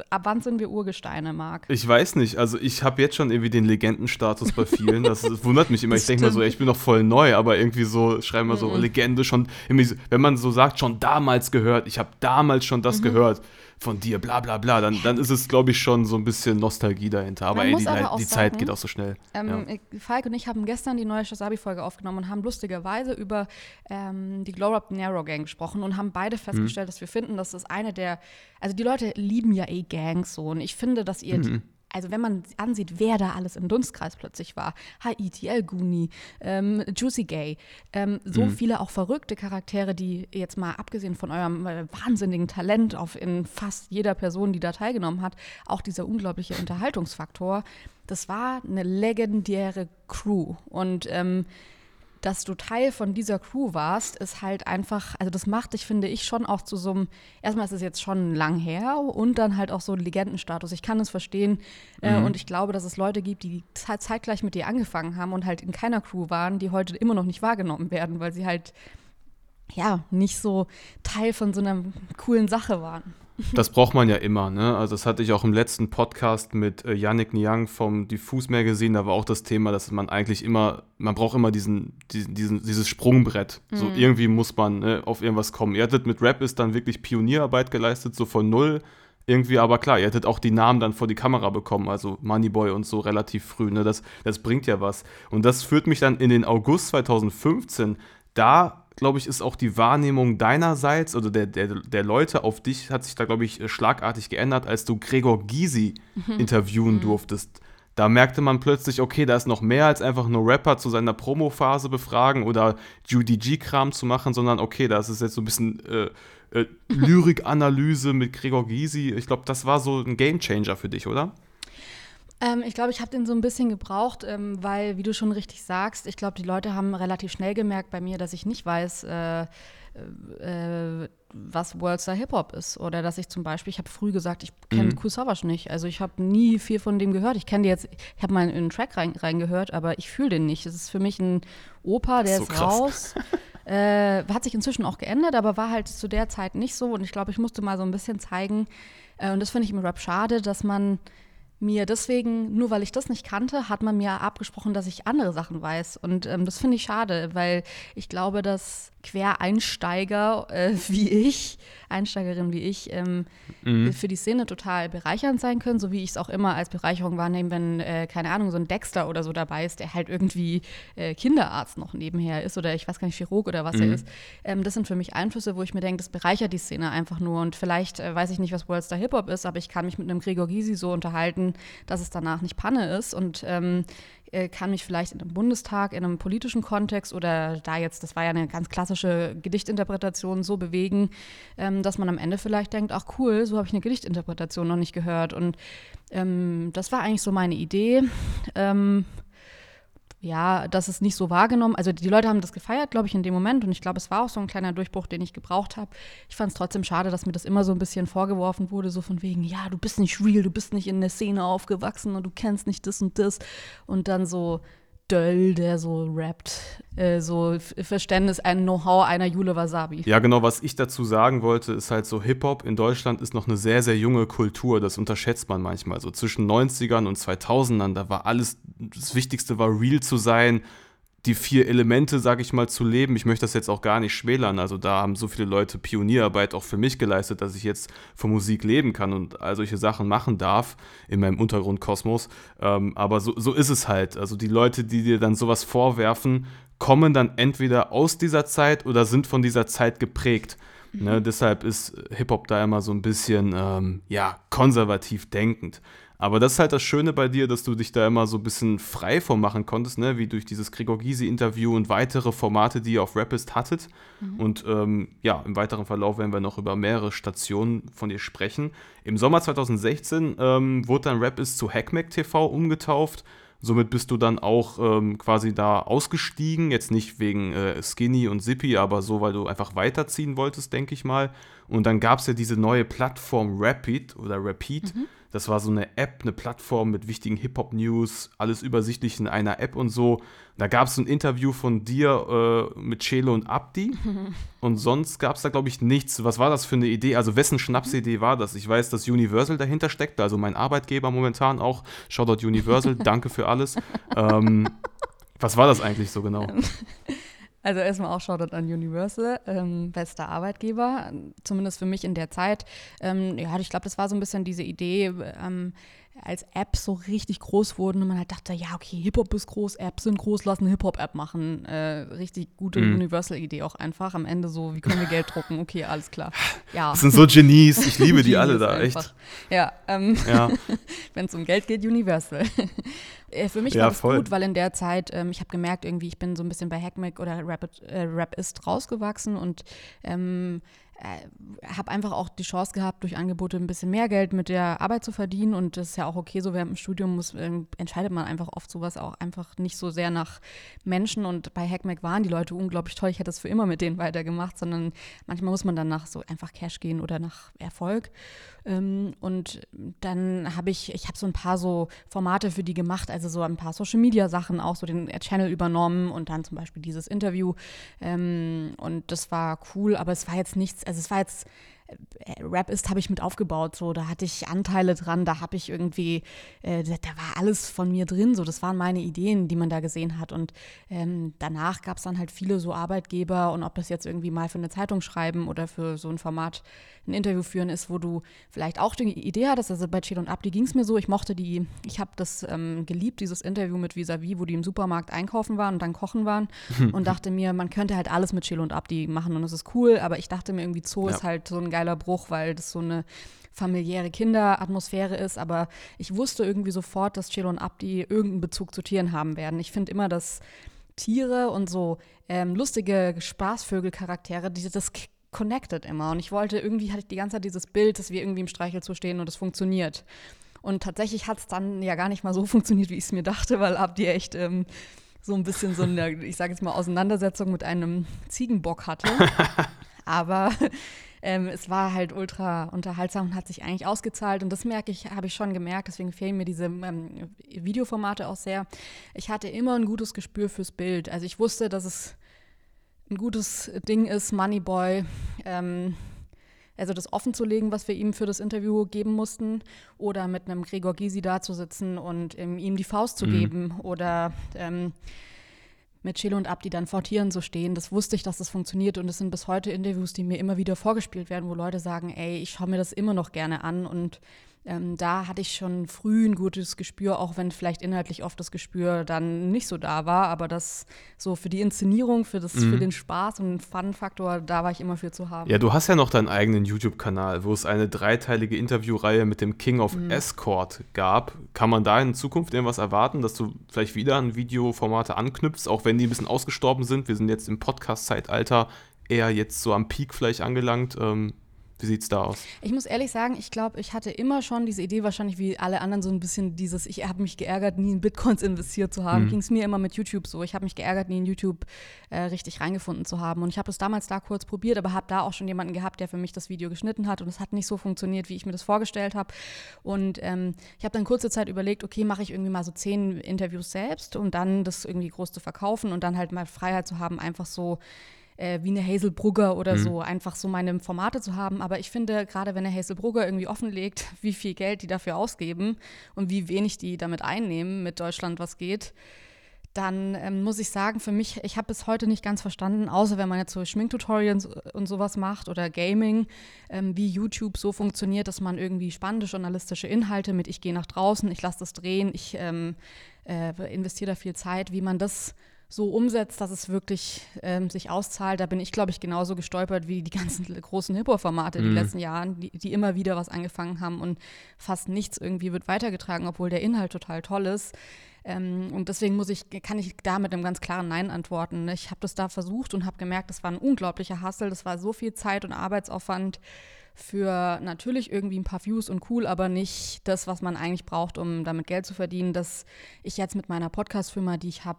ab wann sind wir Urgesteine, Marc? Ich weiß nicht, also ich habe jetzt schon irgendwie den Legendenstatus bei vielen. Das, [LAUGHS] das wundert mich immer. Ich denke mir so, ich bin noch voll neu, aber irgendwie so, schreiben wir so Legende schon, wenn man so sagt, schon damals gehört, ich habe damals schon Mhm. das gehört von dir, bla bla bla, dann, dann ist es, glaube ich, schon so ein bisschen Nostalgie dahinter. Aber ey, die, aber die Zeit sagen, geht auch so schnell. Ähm, ja. ich- Falk und ich haben gestern die neue Shazabi-Folge aufgenommen und haben lustigerweise über ähm, die Glow Up Narrow Gang gesprochen und haben beide festgestellt, dass wir finden, dass das eine der, also die Leute lieben ja eh Gangs so und ich finde, dass ihr, die, also wenn man ansieht, wer da alles im Dunstkreis plötzlich war, Haiti, El Guni, ähm, Juicy Gay, ähm, so viele auch verrückte Charaktere, die jetzt mal abgesehen von eurem äh, wahnsinnigen Talent auf in fast jeder Person, die da teilgenommen hat, auch dieser unglaubliche Unterhaltungsfaktor, das war eine legendäre Crew und ähm, dass du Teil von dieser Crew warst, ist halt einfach, also das macht dich, finde ich, schon auch zu so einem, erstmal ist es jetzt schon lang her und dann halt auch so ein Legendenstatus. Ich kann es verstehen äh, und ich glaube, dass es Leute gibt, die ze- zeitgleich mit dir angefangen haben und halt in keiner Crew waren, die heute immer noch nicht wahrgenommen werden, weil sie halt, ja, nicht so Teil von so einer coolen Sache waren. Das braucht man ja immer, ne? Also das hatte ich auch im letzten Podcast mit äh, Yannick Niang vom Diffus Magazine, da war auch das Thema, dass man eigentlich immer, man braucht immer diesen, diesen, diesen dieses Sprungbrett. So irgendwie muss man ne, auf irgendwas kommen. Ihr hattet mit Rap ist dann wirklich Pionierarbeit geleistet, so von null. Irgendwie, aber klar, ihr hättet auch die Namen dann vor die Kamera bekommen, also Moneyboy und so relativ früh, ne? Das, das bringt ja was. Und das führt mich dann in den August 2015. Da glaube ich, ist auch die Wahrnehmung deinerseits oder der, der, der Leute auf dich hat sich da, glaube ich, schlagartig geändert, als du Gregor Gysi Mhm. interviewen durftest. Da merkte man plötzlich, okay, da ist noch mehr als einfach nur Rapper zu seiner Promophase befragen oder UDG-Kram zu machen, sondern okay, da ist es jetzt so ein bisschen äh, äh, [LAUGHS] Lyrikanalyse mit Gregor Gysi. Ich glaube, das war so ein Gamechanger für dich, oder? Ähm, ich glaube, ich habe den so ein bisschen gebraucht, ähm, weil, wie du schon richtig sagst, ich glaube, die Leute haben relativ schnell gemerkt bei mir, dass ich nicht weiß, äh, äh, was Worldstar Hip-Hop ist. Oder dass ich zum Beispiel, ich habe früh gesagt, ich kenne Mhm. Kool Savas nicht. Also ich habe nie viel von dem gehört. Ich kenne die jetzt, ich habe mal in einen Track rein, reingehört, aber ich fühle den nicht. Es ist für mich ein Opa, der So ist krass. raus. [LAUGHS] Äh, hat sich inzwischen auch geändert, aber war halt zu der Zeit nicht so. Und ich glaube, ich musste mal so ein bisschen zeigen, äh, und das finde ich im Rap schade, dass man mir deswegen, nur weil ich das nicht kannte, hat man mir abgesprochen, dass ich andere Sachen weiß. Und ähm, das finde ich schade, weil ich glaube, dass Quereinsteiger äh, [LAUGHS] wie ich, Einsteigerin wie ich, ähm, für die Szene total bereichernd sein können, so wie ich es auch immer als Bereicherung wahrnehme, wenn, äh, keine Ahnung, so ein Dexter oder so dabei ist, der halt irgendwie äh, Kinderarzt noch nebenher ist oder ich weiß gar nicht, Chirurg oder was er ist. Ähm, das sind für mich Einflüsse, wo ich mir denke, das bereichert die Szene einfach nur. Und vielleicht äh, weiß ich nicht, was Worldstar Hip-Hop ist, aber ich kann mich mit einem Gregor Gysi so unterhalten, dass es danach nicht Panne ist und ähm, äh, kann mich vielleicht in einem Bundestag, in einem politischen Kontext oder da jetzt, das war ja eine ganz klassische Gedichtinterpretation, so bewegen, ähm, dass man am Ende vielleicht denkt, ach cool, so habe ich eine Gedichtinterpretation noch nicht gehört. Und ähm, das war eigentlich so meine Idee. Ähm, ja, das ist nicht so wahrgenommen. Also die Leute haben das gefeiert, glaube ich, in dem Moment. Und ich glaube, es war auch so ein kleiner Durchbruch, den ich gebraucht habe. Ich fand es trotzdem schade, dass mir das immer so ein bisschen vorgeworfen wurde, so von wegen, ja, du bist nicht real, du bist nicht in der Szene aufgewachsen und du kennst nicht das und das. Und dann so Döll, der so rappt, äh, so Verständnis, ein Know-how einer Jule Wasabi. Ja, genau, was ich dazu sagen wollte, ist halt so, Hip-Hop in Deutschland ist noch eine sehr, sehr junge Kultur. Das unterschätzt man manchmal. So zwischen 90ern und 2000ern, da war alles, das Wichtigste war real zu sein, die vier Elemente, sage ich mal, zu leben. Ich möchte das jetzt auch gar nicht schmälern. Also da haben so viele Leute Pionierarbeit auch für mich geleistet, dass ich jetzt von Musik leben kann und all solche Sachen machen darf in meinem Untergrundkosmos. Ähm, aber so, so ist es halt. Also die Leute, die dir dann sowas vorwerfen, kommen dann entweder aus dieser Zeit oder sind von dieser Zeit geprägt. Ne, deshalb ist Hip-Hop da immer so ein bisschen, ähm, ja, konservativ denkend. Aber das ist halt das Schöne bei dir, dass du dich da immer so ein bisschen frei von machen konntest, ne? wie durch dieses Gregor Gysi-Interview und weitere Formate, die ihr auf Rapist hattet. Und ähm, ja, im weiteren Verlauf werden wir noch über mehrere Stationen von dir sprechen. Im Sommer 2016 ähm, wurde dann Rapist zu Hackmack TV umgetauft. Somit bist du dann auch ähm, quasi da ausgestiegen, jetzt nicht wegen äh, Skinny und Zippy, aber so, weil du einfach weiterziehen wolltest, denke ich mal. Und dann gab es ja diese neue Plattform Rapid oder Rapid. Das war so eine App, eine Plattform mit wichtigen Hip-Hop-News, alles übersichtlich in einer App und so. Da gab es ein Interview von dir äh, mit Chelo und Abdi. [LAUGHS] Und sonst gab es da, glaube ich, nichts. Was war das für eine Idee? Also, wessen Schnapsidee war das? Ich weiß, dass Universal dahinter steckt, also mein Arbeitgeber momentan auch. Shoutout Universal, [LAUGHS] danke für alles. Ähm, was war das eigentlich so genau? [LAUGHS] Also erstmal auch Shoutout an Universal, ähm, bester Arbeitgeber, zumindest für mich in der Zeit. Ähm, ja, ich glaube, das war so ein bisschen diese Idee, ähm, als Apps so richtig groß wurden und man halt dachte, ja, okay, Hip-Hop ist groß, Apps sind groß, lass eine Hip-Hop-App machen. Äh, richtig gute Universal-Idee auch einfach. Am Ende so, wie können wir Geld drucken? Okay, alles klar. Ja. Das sind so Genies, ich liebe die [LAUGHS] alle da, einfach. echt. Ja, ähm, Ja. [LAUGHS] wenn es um Geld geht, Universal. [LAUGHS] Für mich Ja, war das voll. gut, weil in der Zeit, ähm, ich habe gemerkt, irgendwie, ich bin so ein bisschen bei Hackmack oder Rapid, äh, Rapist rausgewachsen und ähm, äh, habe einfach auch die Chance gehabt, durch Angebote ein bisschen mehr Geld mit der Arbeit zu verdienen. Und das ist ja auch okay, so während dem Studium muss, ähm, entscheidet man einfach oft sowas auch einfach nicht so sehr nach Menschen. Und bei Hackmack waren die Leute unglaublich toll. Ich hätte es für immer mit denen weitergemacht, sondern manchmal muss man dann nach so einfach Cash gehen oder nach Erfolg. Ähm, und dann habe ich, ich habe so ein paar so Formate für die gemacht, also so ein paar Social Media Sachen, auch so den Channel übernommen und dann zum Beispiel dieses Interview. Ähm, und das war cool, aber es war jetzt nichts, also es war jetzt Rap ist, habe ich mit aufgebaut. So, da hatte ich Anteile dran, da habe ich irgendwie, äh, da, da, war alles von mir drin. So, das waren meine Ideen, die man da gesehen hat. Und ähm, danach gab es dann halt viele so Arbeitgeber und ob das jetzt irgendwie mal für eine Zeitung schreiben oder für so ein Format ein Interview führen ist, wo du vielleicht auch die Idee hattest. Also bei Chill und Abdi ging es mir so, ich mochte die, ich habe das ähm, geliebt, dieses Interview mit Visavi, wo die im Supermarkt einkaufen waren und dann kochen waren [LAUGHS] und dachte mir, man könnte halt alles mit Chill und Abdi machen und das ist cool, aber ich dachte mir irgendwie, Zoo ja. ist halt so ein geiler Bruch, weil das so eine familiäre Kinderatmosphäre ist, aber ich wusste irgendwie sofort, dass Chill und Abdi irgendeinen Bezug zu Tieren haben werden. Ich finde immer, dass Tiere und so ähm, lustige Spaßvögel-Charaktere, die, das connected immer. Und ich wollte irgendwie, hatte ich die ganze Zeit dieses Bild, dass wir irgendwie im Streichelzoo stehen und es funktioniert. Und tatsächlich hat es dann ja gar nicht mal so [LAUGHS] funktioniert, wie ich es mir dachte, weil Abdi echt ähm, so ein bisschen so eine, ich sage jetzt mal, Auseinandersetzung mit einem Ziegenbock hatte. [LAUGHS] Aber ähm, es war halt ultra unterhaltsam und hat sich eigentlich ausgezahlt. Und das merke ich, habe ich schon gemerkt. Deswegen fehlen mir diese ähm, Videoformate auch sehr. Ich hatte immer ein gutes Gespür fürs Bild. Also ich wusste, dass es ein gutes Ding ist, Moneyboy. Ähm, also das offen zu legen, was wir ihm für das Interview geben mussten, oder mit einem Gregor Gysi da zu sitzen und ähm, ihm die Faust zu mhm. geben oder ähm, mit Chelo und Abdi dann vor Tieren zu stehen. Das wusste ich, dass das funktioniert und es sind bis heute Interviews, die mir immer wieder vorgespielt werden, wo Leute sagen, ey, ich schaue mir das immer noch gerne an und ähm, da hatte ich schon früh ein gutes Gespür, auch wenn vielleicht inhaltlich oft das Gespür dann nicht so da war, aber das so für die Inszenierung, für, das, mhm. für den Spaß und den Fun-Faktor, da war ich immer für zu haben. Ja, du hast ja noch deinen eigenen YouTube-Kanal, wo es eine dreiteilige Interviewreihe mit dem King of mhm. Escort gab. Kann man da in Zukunft irgendwas erwarten, dass du vielleicht wieder an Videoformate anknüpfst, auch wenn die ein bisschen ausgestorben sind? Wir sind jetzt im Podcast-Zeitalter eher jetzt so am Peak vielleicht angelangt. Ähm, wie sieht es da aus? Ich muss ehrlich sagen, ich glaube, ich hatte immer schon diese Idee, wahrscheinlich wie alle anderen, so ein bisschen dieses, ich habe mich geärgert, nie in Bitcoins investiert zu haben. Mhm. Ging es mir immer mit YouTube so. Ich habe mich geärgert, nie in YouTube äh, richtig reingefunden zu haben. Und ich habe es damals da kurz probiert, aber habe da auch schon jemanden gehabt, der für mich das Video geschnitten hat. Und es hat nicht so funktioniert, wie ich mir das vorgestellt habe. Und ähm, ich habe dann kurze Zeit überlegt, okay, mache ich irgendwie mal so zehn Interviews selbst, um dann das irgendwie groß zu verkaufen und dann halt mal Freiheit zu haben, einfach so äh, wie eine Hazel Brugger oder mhm. so, einfach so meine Formate zu haben. Aber ich finde, gerade wenn eine Hazel Brugger irgendwie offenlegt, [LAUGHS] wie viel Geld die dafür ausgeben und wie wenig die damit einnehmen mit Deutschland, was geht, dann ähm, muss ich sagen, für mich, ich habe bis heute nicht ganz verstanden, außer wenn man jetzt so Schminktutorials und sowas macht oder Gaming, ähm, wie YouTube so funktioniert, dass man irgendwie spannende journalistische Inhalte mit ich gehe nach draußen, ich lasse das drehen, ich ähm, äh, investiere da viel Zeit, wie man das so umsetzt, dass es wirklich ähm, sich auszahlt. Da bin ich, glaube ich, genauso gestolpert wie die ganzen [LAUGHS] großen Hip-Hop-Formate mhm. die letzten Jahre, die, die, immer wieder was angefangen haben und fast nichts irgendwie wird weitergetragen, obwohl der Inhalt total toll ist. Ähm, und deswegen muss ich, kann ich da mit einem ganz klaren Nein antworten. Ich habe das da versucht und habe gemerkt, das war ein unglaublicher Hassel, das war so viel Zeit und Arbeitsaufwand für natürlich irgendwie ein paar Views und cool, aber nicht das, was man eigentlich braucht, um damit Geld zu verdienen, dass ich jetzt mit meiner Podcast-Firma, die ich habe,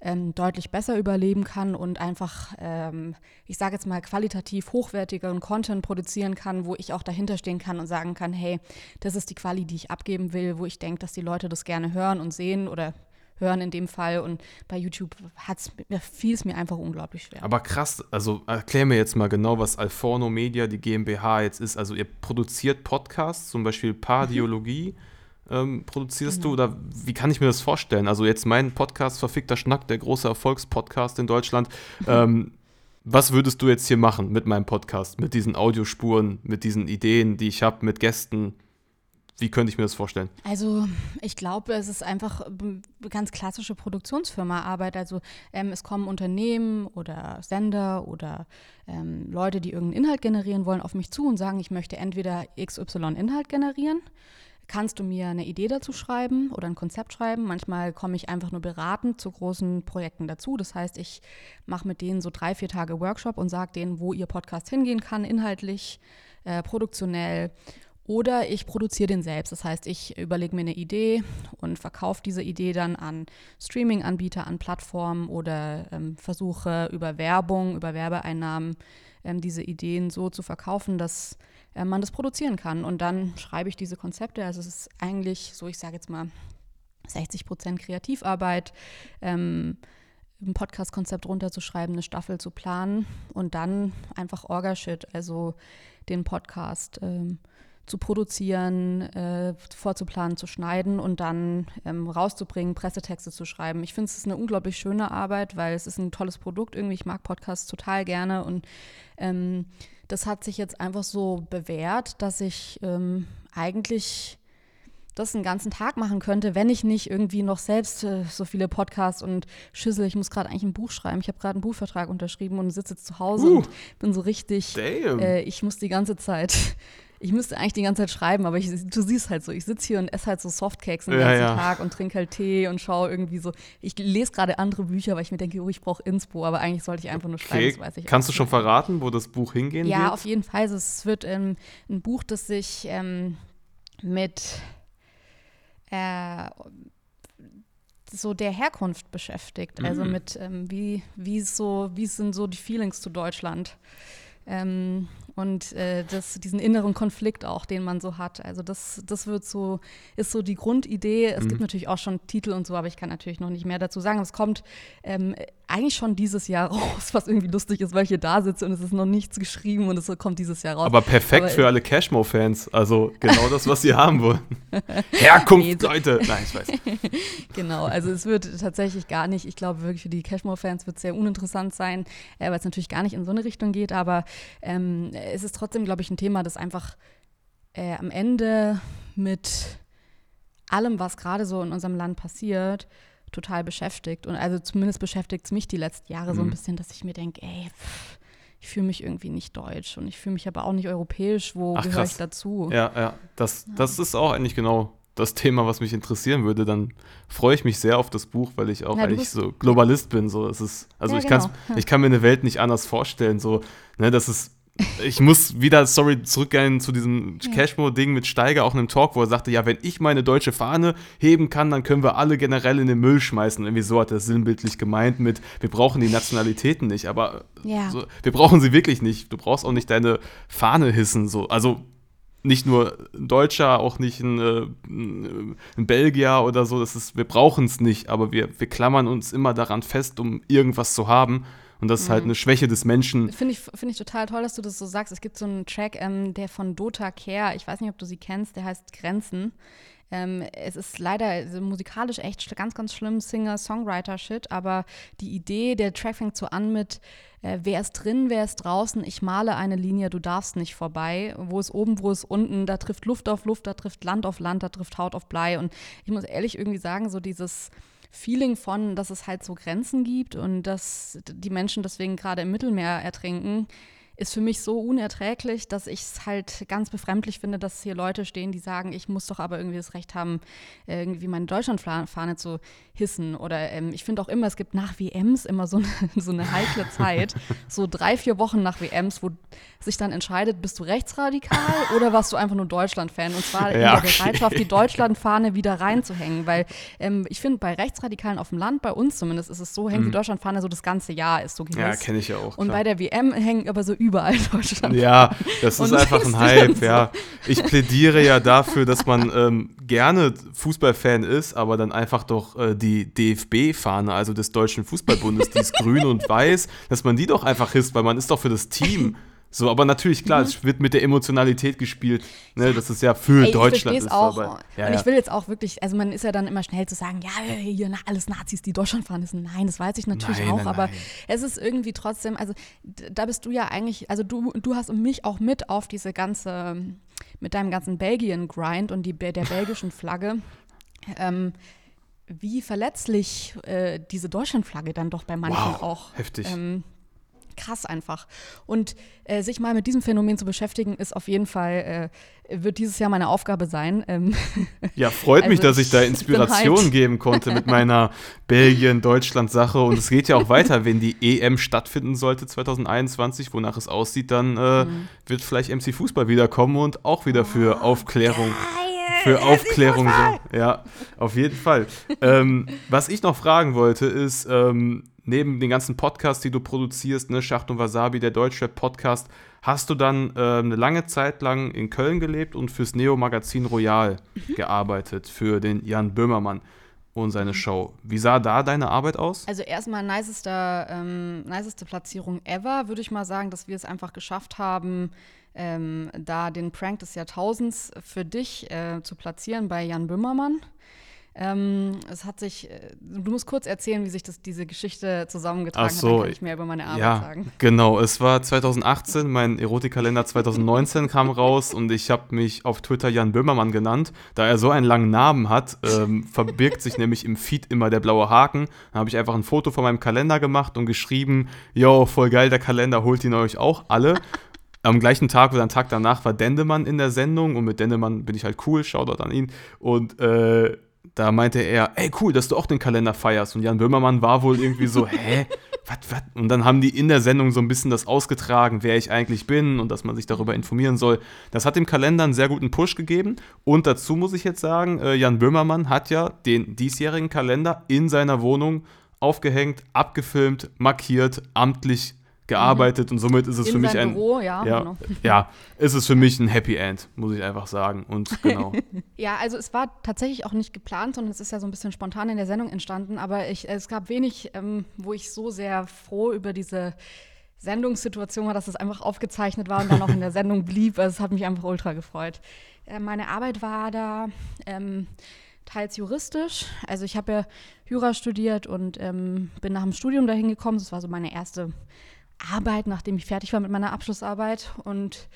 ähm, deutlich besser überleben kann und einfach, ähm, ich sage jetzt mal, qualitativ hochwertigeren Content produzieren kann, wo ich auch dahinter stehen kann und sagen kann, hey, das ist die Quali, die ich abgeben will, wo ich denke, dass die Leute das gerne hören und sehen oder hören in dem Fall. Und bei YouTube fiel es mir einfach unglaublich schwer. Aber krass, also erklär mir jetzt mal genau, was Alforno Media, die GmbH jetzt ist. Also ihr produziert Podcasts, zum Beispiel Pardiologie. Mhm [LAUGHS] ähm, produzierst genau. du oder wie kann ich mir das vorstellen? Also jetzt mein Podcast Verfickter Schnack, der große Erfolgspodcast in Deutschland. [LAUGHS] ähm, was würdest du jetzt hier machen mit meinem Podcast, mit diesen Audiospuren, mit diesen Ideen, die ich habe, mit Gästen? Wie könnte ich mir das vorstellen? Also ich glaube, es ist einfach ganz klassische Produktionsfirma-Arbeit. Also ähm, es kommen Unternehmen oder Sender oder ähm, Leute, die irgendeinen Inhalt generieren wollen, auf mich zu und sagen, ich möchte entweder XY Inhalt generieren kannst du mir eine Idee dazu schreiben oder ein Konzept schreiben. Manchmal komme ich einfach nur beratend zu großen Projekten dazu. Das heißt, ich mache mit denen so drei, vier Tage Workshop und sage denen, wo ihr Podcast hingehen kann, inhaltlich, äh, produktionell. Oder ich produziere den selbst. Das heißt, ich überlege mir eine Idee und verkaufe diese Idee dann an Streaming-Anbieter, an Plattformen oder ähm, versuche über Werbung, über Werbeeinnahmen ähm, diese Ideen so zu verkaufen, dass äh, man das produzieren kann. Und dann schreibe ich diese Konzepte. Also es ist eigentlich so, ich sage jetzt mal, 60 Prozent Kreativarbeit. Ähm, ein Podcast-Konzept runterzuschreiben, eine Staffel zu planen und dann einfach Orga-Shit, also den Podcast ähm, zu produzieren, äh, vorzuplanen, zu schneiden und dann ähm, rauszubringen, Pressetexte zu schreiben. Ich finde, es eine unglaublich schöne Arbeit, weil es ist ein tolles Produkt irgendwie. Ich mag Podcasts total gerne und ähm, das hat sich jetzt einfach so bewährt, dass ich ähm, eigentlich das einen ganzen Tag machen könnte, wenn ich nicht irgendwie noch selbst äh, so viele Podcasts und Schüssel, ich muss gerade eigentlich ein Buch schreiben. Ich habe gerade einen Buchvertrag unterschrieben und sitze jetzt zu Hause Uh. und bin so richtig, äh, ich muss die ganze Zeit, ich müsste eigentlich die ganze Zeit schreiben, aber ich, du siehst halt so, ich sitze hier und esse halt so Softcakes den Ja, ganzen ja. Tag und trinke halt Tee und schaue irgendwie so, ich lese gerade andere Bücher, weil ich mir denke, oh, ich brauche Inspo, aber eigentlich sollte ich einfach nur schreiben, Okay. das weiß ich Kannst du schon nicht. verraten, wo das Buch hingehen Ja, wird? auf jeden Fall. Also es wird ähm, ein Buch, das sich ähm, mit äh, so der Herkunft beschäftigt. Also Mhm. mit ähm, wie, wie so, wie sind so die Feelings zu Deutschland. Ähm, und äh, das, diesen inneren Konflikt auch, den man so hat. Also das, das wird so, ist so die Grundidee. Es Mhm. gibt natürlich auch schon Titel und so, aber ich kann natürlich noch nicht mehr dazu sagen. Es kommt ähm, eigentlich schon dieses Jahr [LAUGHS] raus, was irgendwie lustig ist, weil ich hier da sitze und es ist noch nichts geschrieben und es kommt dieses Jahr raus. Aber perfekt Aber- für alle Cashmo-Fans. Also genau das, was sie haben wollen. [LAUGHS] Herkunft, Nee, so- Leute. Nein, ich weiß. [LAUGHS] Genau, also es wird tatsächlich gar nicht, ich glaube wirklich für die Cashmore-Fans wird es sehr uninteressant sein, äh, weil es natürlich gar nicht in so eine Richtung geht, aber ähm, es ist trotzdem, glaube ich, ein Thema, das einfach äh, am Ende mit allem, was gerade so in unserem Land passiert, total beschäftigt. Und also zumindest beschäftigt es mich die letzten Jahre so ein Mhm. bisschen, dass ich mir denke, ey, pff, ich fühle mich irgendwie nicht deutsch und ich fühle mich aber auch nicht europäisch, wo Ach, gehöre ich dazu? Ja, ja. Das, das ist auch eigentlich genau das Thema, was mich interessieren würde. Dann freue ich mich sehr auf das Buch, weil ich auch Ja, eigentlich so Globalist bin. So, es ist, also Ja, ich, genau. ich kann mir eine Welt nicht anders vorstellen. So, ne, das ist. Ich muss wieder, sorry, zurückgehen zu diesem. Cashmo-Ding mit Steiger, auch in einem Talk, wo er sagte, ja, wenn ich meine deutsche Fahne heben kann, dann können wir alle generell in den Müll schmeißen. Irgendwie so hat er es sinnbildlich gemeint mit, wir brauchen die Nationalitäten nicht, aber Ja. so, wir brauchen sie wirklich nicht. Du brauchst auch nicht deine Fahne hissen. So. Also nicht nur ein Deutscher, auch nicht ein, äh, ein Belgier oder so. Das ist, wir brauchen es nicht, aber wir, wir klammern uns immer daran fest, um irgendwas zu haben. Und das ist halt eine Schwäche des Menschen. Finde ich, find ich total toll, dass du das so sagst. Es gibt so einen Track, ähm, der von Dota Care, ich weiß nicht, ob du sie kennst, der heißt Grenzen. Ähm, es ist leider musikalisch echt ganz, ganz schlimm Singer-Songwriter-Shit, aber die Idee, der Track fängt so an mit, äh, wer ist drin, wer ist draußen, ich male eine Linie, du darfst nicht vorbei. Wo ist oben, wo ist unten, da trifft Luft auf Luft, da trifft Land auf Land, da trifft Haut auf Blei. Und ich muss ehrlich irgendwie sagen, so dieses Feeling von, dass es halt so Grenzen gibt und dass die Menschen deswegen gerade im Mittelmeer ertrinken, ist für mich so unerträglich, dass ich es halt ganz befremdlich finde, dass hier Leute stehen, die sagen, ich muss doch aber irgendwie das Recht haben, irgendwie meine Deutschlandfahne zu hissen. Oder ähm, ich finde auch immer, es gibt nach WMs immer so eine, [LAUGHS] so eine heikle Zeit, so drei, vier Wochen nach WMs, wo sich dann entscheidet, bist du rechtsradikal [LAUGHS] oder warst du einfach nur Deutschland-Fan? Und zwar in Ja, der okay. Bereitschaft, die Deutschlandfahne wieder reinzuhängen. Weil ähm, ich finde, bei Rechtsradikalen auf dem Land, bei uns zumindest, ist es so, hängt die Deutschlandfahne so das ganze Jahr, ist so gewiss. Mhm. Ja, kenne ich ja auch. Und klar. bei der WM hängen aber so überall Deutschland. Ja, das ist einfach ein Hype, ja. Ich plädiere ja dafür, dass man ähm, gerne Fußballfan ist, aber dann einfach doch äh, die DFB-Fahne, also des Deutschen Fußballbundes, die ist grün und weiß, dass man die doch einfach hisst, weil man ist doch für das Team. [LAUGHS] So, aber natürlich, klar, es wird mit der Emotionalität gespielt, ne, dass es ja für Mhm. Ey, ich Deutschland versteh's ist. auch. Aber, ja, und ich will jetzt auch wirklich, also man ist ja dann immer schnell zu sagen, ja, hier na, alles Nazis, die Deutschland fahren ist. Nein, das weiß ich natürlich Nein, auch, nein, aber nein. es ist irgendwie trotzdem, also da bist du ja eigentlich, also du, du hast mich auch mit auf diese ganze, mit deinem ganzen Belgien-Grind und die, der belgischen Flagge. Ähm, wie verletzlich äh, diese Deutschlandflagge dann doch bei manchen Wow, auch heftig. ähm, krass einfach. Und äh, sich mal mit diesem Phänomen zu beschäftigen, ist auf jeden Fall, äh, wird dieses Jahr meine Aufgabe sein. Ähm, Ja, freut mich, Also dass ich da [LAUGHS] Inspiration hyped. geben konnte mit meiner Belgien-Deutschland-Sache. Und es geht ja auch [LAUGHS] weiter, wenn die EM stattfinden sollte 2021, wonach es aussieht, dann äh, Mhm. wird vielleicht MC Fußball wiederkommen und auch wieder Oh, für Aufklärung. Für Aufklärung, so. ja, auf jeden Fall. ähm, was ich noch fragen wollte, ist, ähm, neben den ganzen Podcasts, die du produzierst, ne, Schacht und Wasabi, der Deutschrap-Podcast, hast du dann ähm, eine lange Zeit lang in Köln gelebt und fürs Neo-Magazin Royal gearbeitet, für den Jan Böhmermann. und seine Show. Wie sah da deine Arbeit aus? Also erstmal niceste, ähm, niceste Platzierung ever, würde ich mal sagen, dass wir es einfach geschafft haben, ähm, da den Prank des Jahrtausends für dich äh, zu platzieren bei Jan Böhmermann. Ähm, es hat sich, äh, du musst kurz erzählen, wie sich das, diese Geschichte zusammengetragen Ach so, hat, dann kann ich mehr über meine Arbeit ja, sagen. genau. Es war 2018, mein Erotikkalender 2019 [LAUGHS] kam raus und ich habe mich auf Twitter Jan Böhmermann genannt. Da er so einen langen Namen hat, ähm, [LAUGHS] verbirgt sich nämlich im Feed immer der blaue Haken. Dann habe ich einfach ein Foto von meinem Kalender gemacht und geschrieben, yo, voll geil, der Kalender, holt ihn euch auch alle. [LAUGHS] Am gleichen Tag oder am Tag danach war Dendemann in der Sendung und mit Dendemann bin ich halt cool, Shoutout an ihn. Und äh, da meinte er, ey cool, dass du auch den Kalender feierst. Und Jan Böhmermann war wohl irgendwie so, [LAUGHS] hä? Was, was? Und dann haben die in der Sendung so ein bisschen das ausgetragen, wer ich eigentlich bin und dass man sich darüber informieren soll. Das hat dem Kalender einen sehr guten Push gegeben. Und dazu muss ich jetzt sagen, äh, Jan Böhmermann hat ja den diesjährigen Kalender in seiner Wohnung aufgehängt, abgefilmt, markiert, amtlich gearbeitet und somit ist es In für mich ein Büro, ja, ja, genau. ja, ist es für mich ein Happy End, muss ich einfach sagen und [LAUGHS] genau. Ja, also es war tatsächlich auch nicht geplant, sondern es ist ja so ein bisschen spontan in der Sendung entstanden. Aber ich, es gab wenig, ähm, wo ich so sehr froh über diese Sendungssituation war, dass es einfach aufgezeichnet war und dann auch in der Sendung blieb. Also es hat mich einfach ultra gefreut. Äh, meine Arbeit war da ähm, teils juristisch. Also ich habe ja Jura studiert und ähm, bin nach dem Studium dahin gekommen. Das war so meine erste Arbeit, nachdem ich fertig war mit meiner Abschlussarbeit und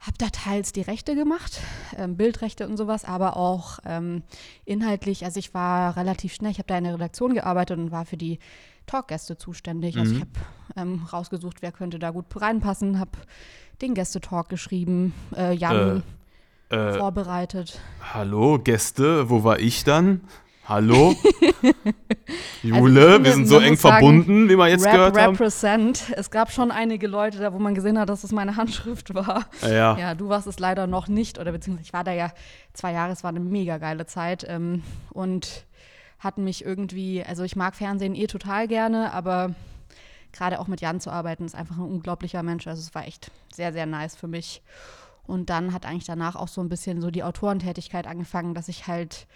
habe da teils die Rechte gemacht, ähm, Bildrechte und sowas, aber auch ähm, inhaltlich. Also ich war relativ schnell, ich habe da in der Redaktion gearbeitet und war für die Talkgäste zuständig. Also ich habe ähm, rausgesucht, wer könnte da gut reinpassen, habe den Gästetalk geschrieben, äh, Jan Äh, vorbereitet. hallo, Gäste, wo war ich dann? Hallo? [LAUGHS] Jule, Also ich wir finde, sind so man eng sagen, verbunden, wie wir jetzt Rap gehört haben. Represent. Es gab schon einige Leute da, wo man gesehen hat, dass es meine Handschrift war. Ja. Ja, du warst es leider noch nicht, oder beziehungsweise ich war da ja zwei Jahre, es war eine mega geile Zeit ähm, und hat mich irgendwie, also ich mag Fernsehen eh total gerne, aber gerade auch mit Jan zu arbeiten, ist einfach ein unglaublicher Mensch. Also es war echt sehr, sehr nice für mich. Und dann hat eigentlich danach auch so ein bisschen so die Autorentätigkeit angefangen, dass ich halt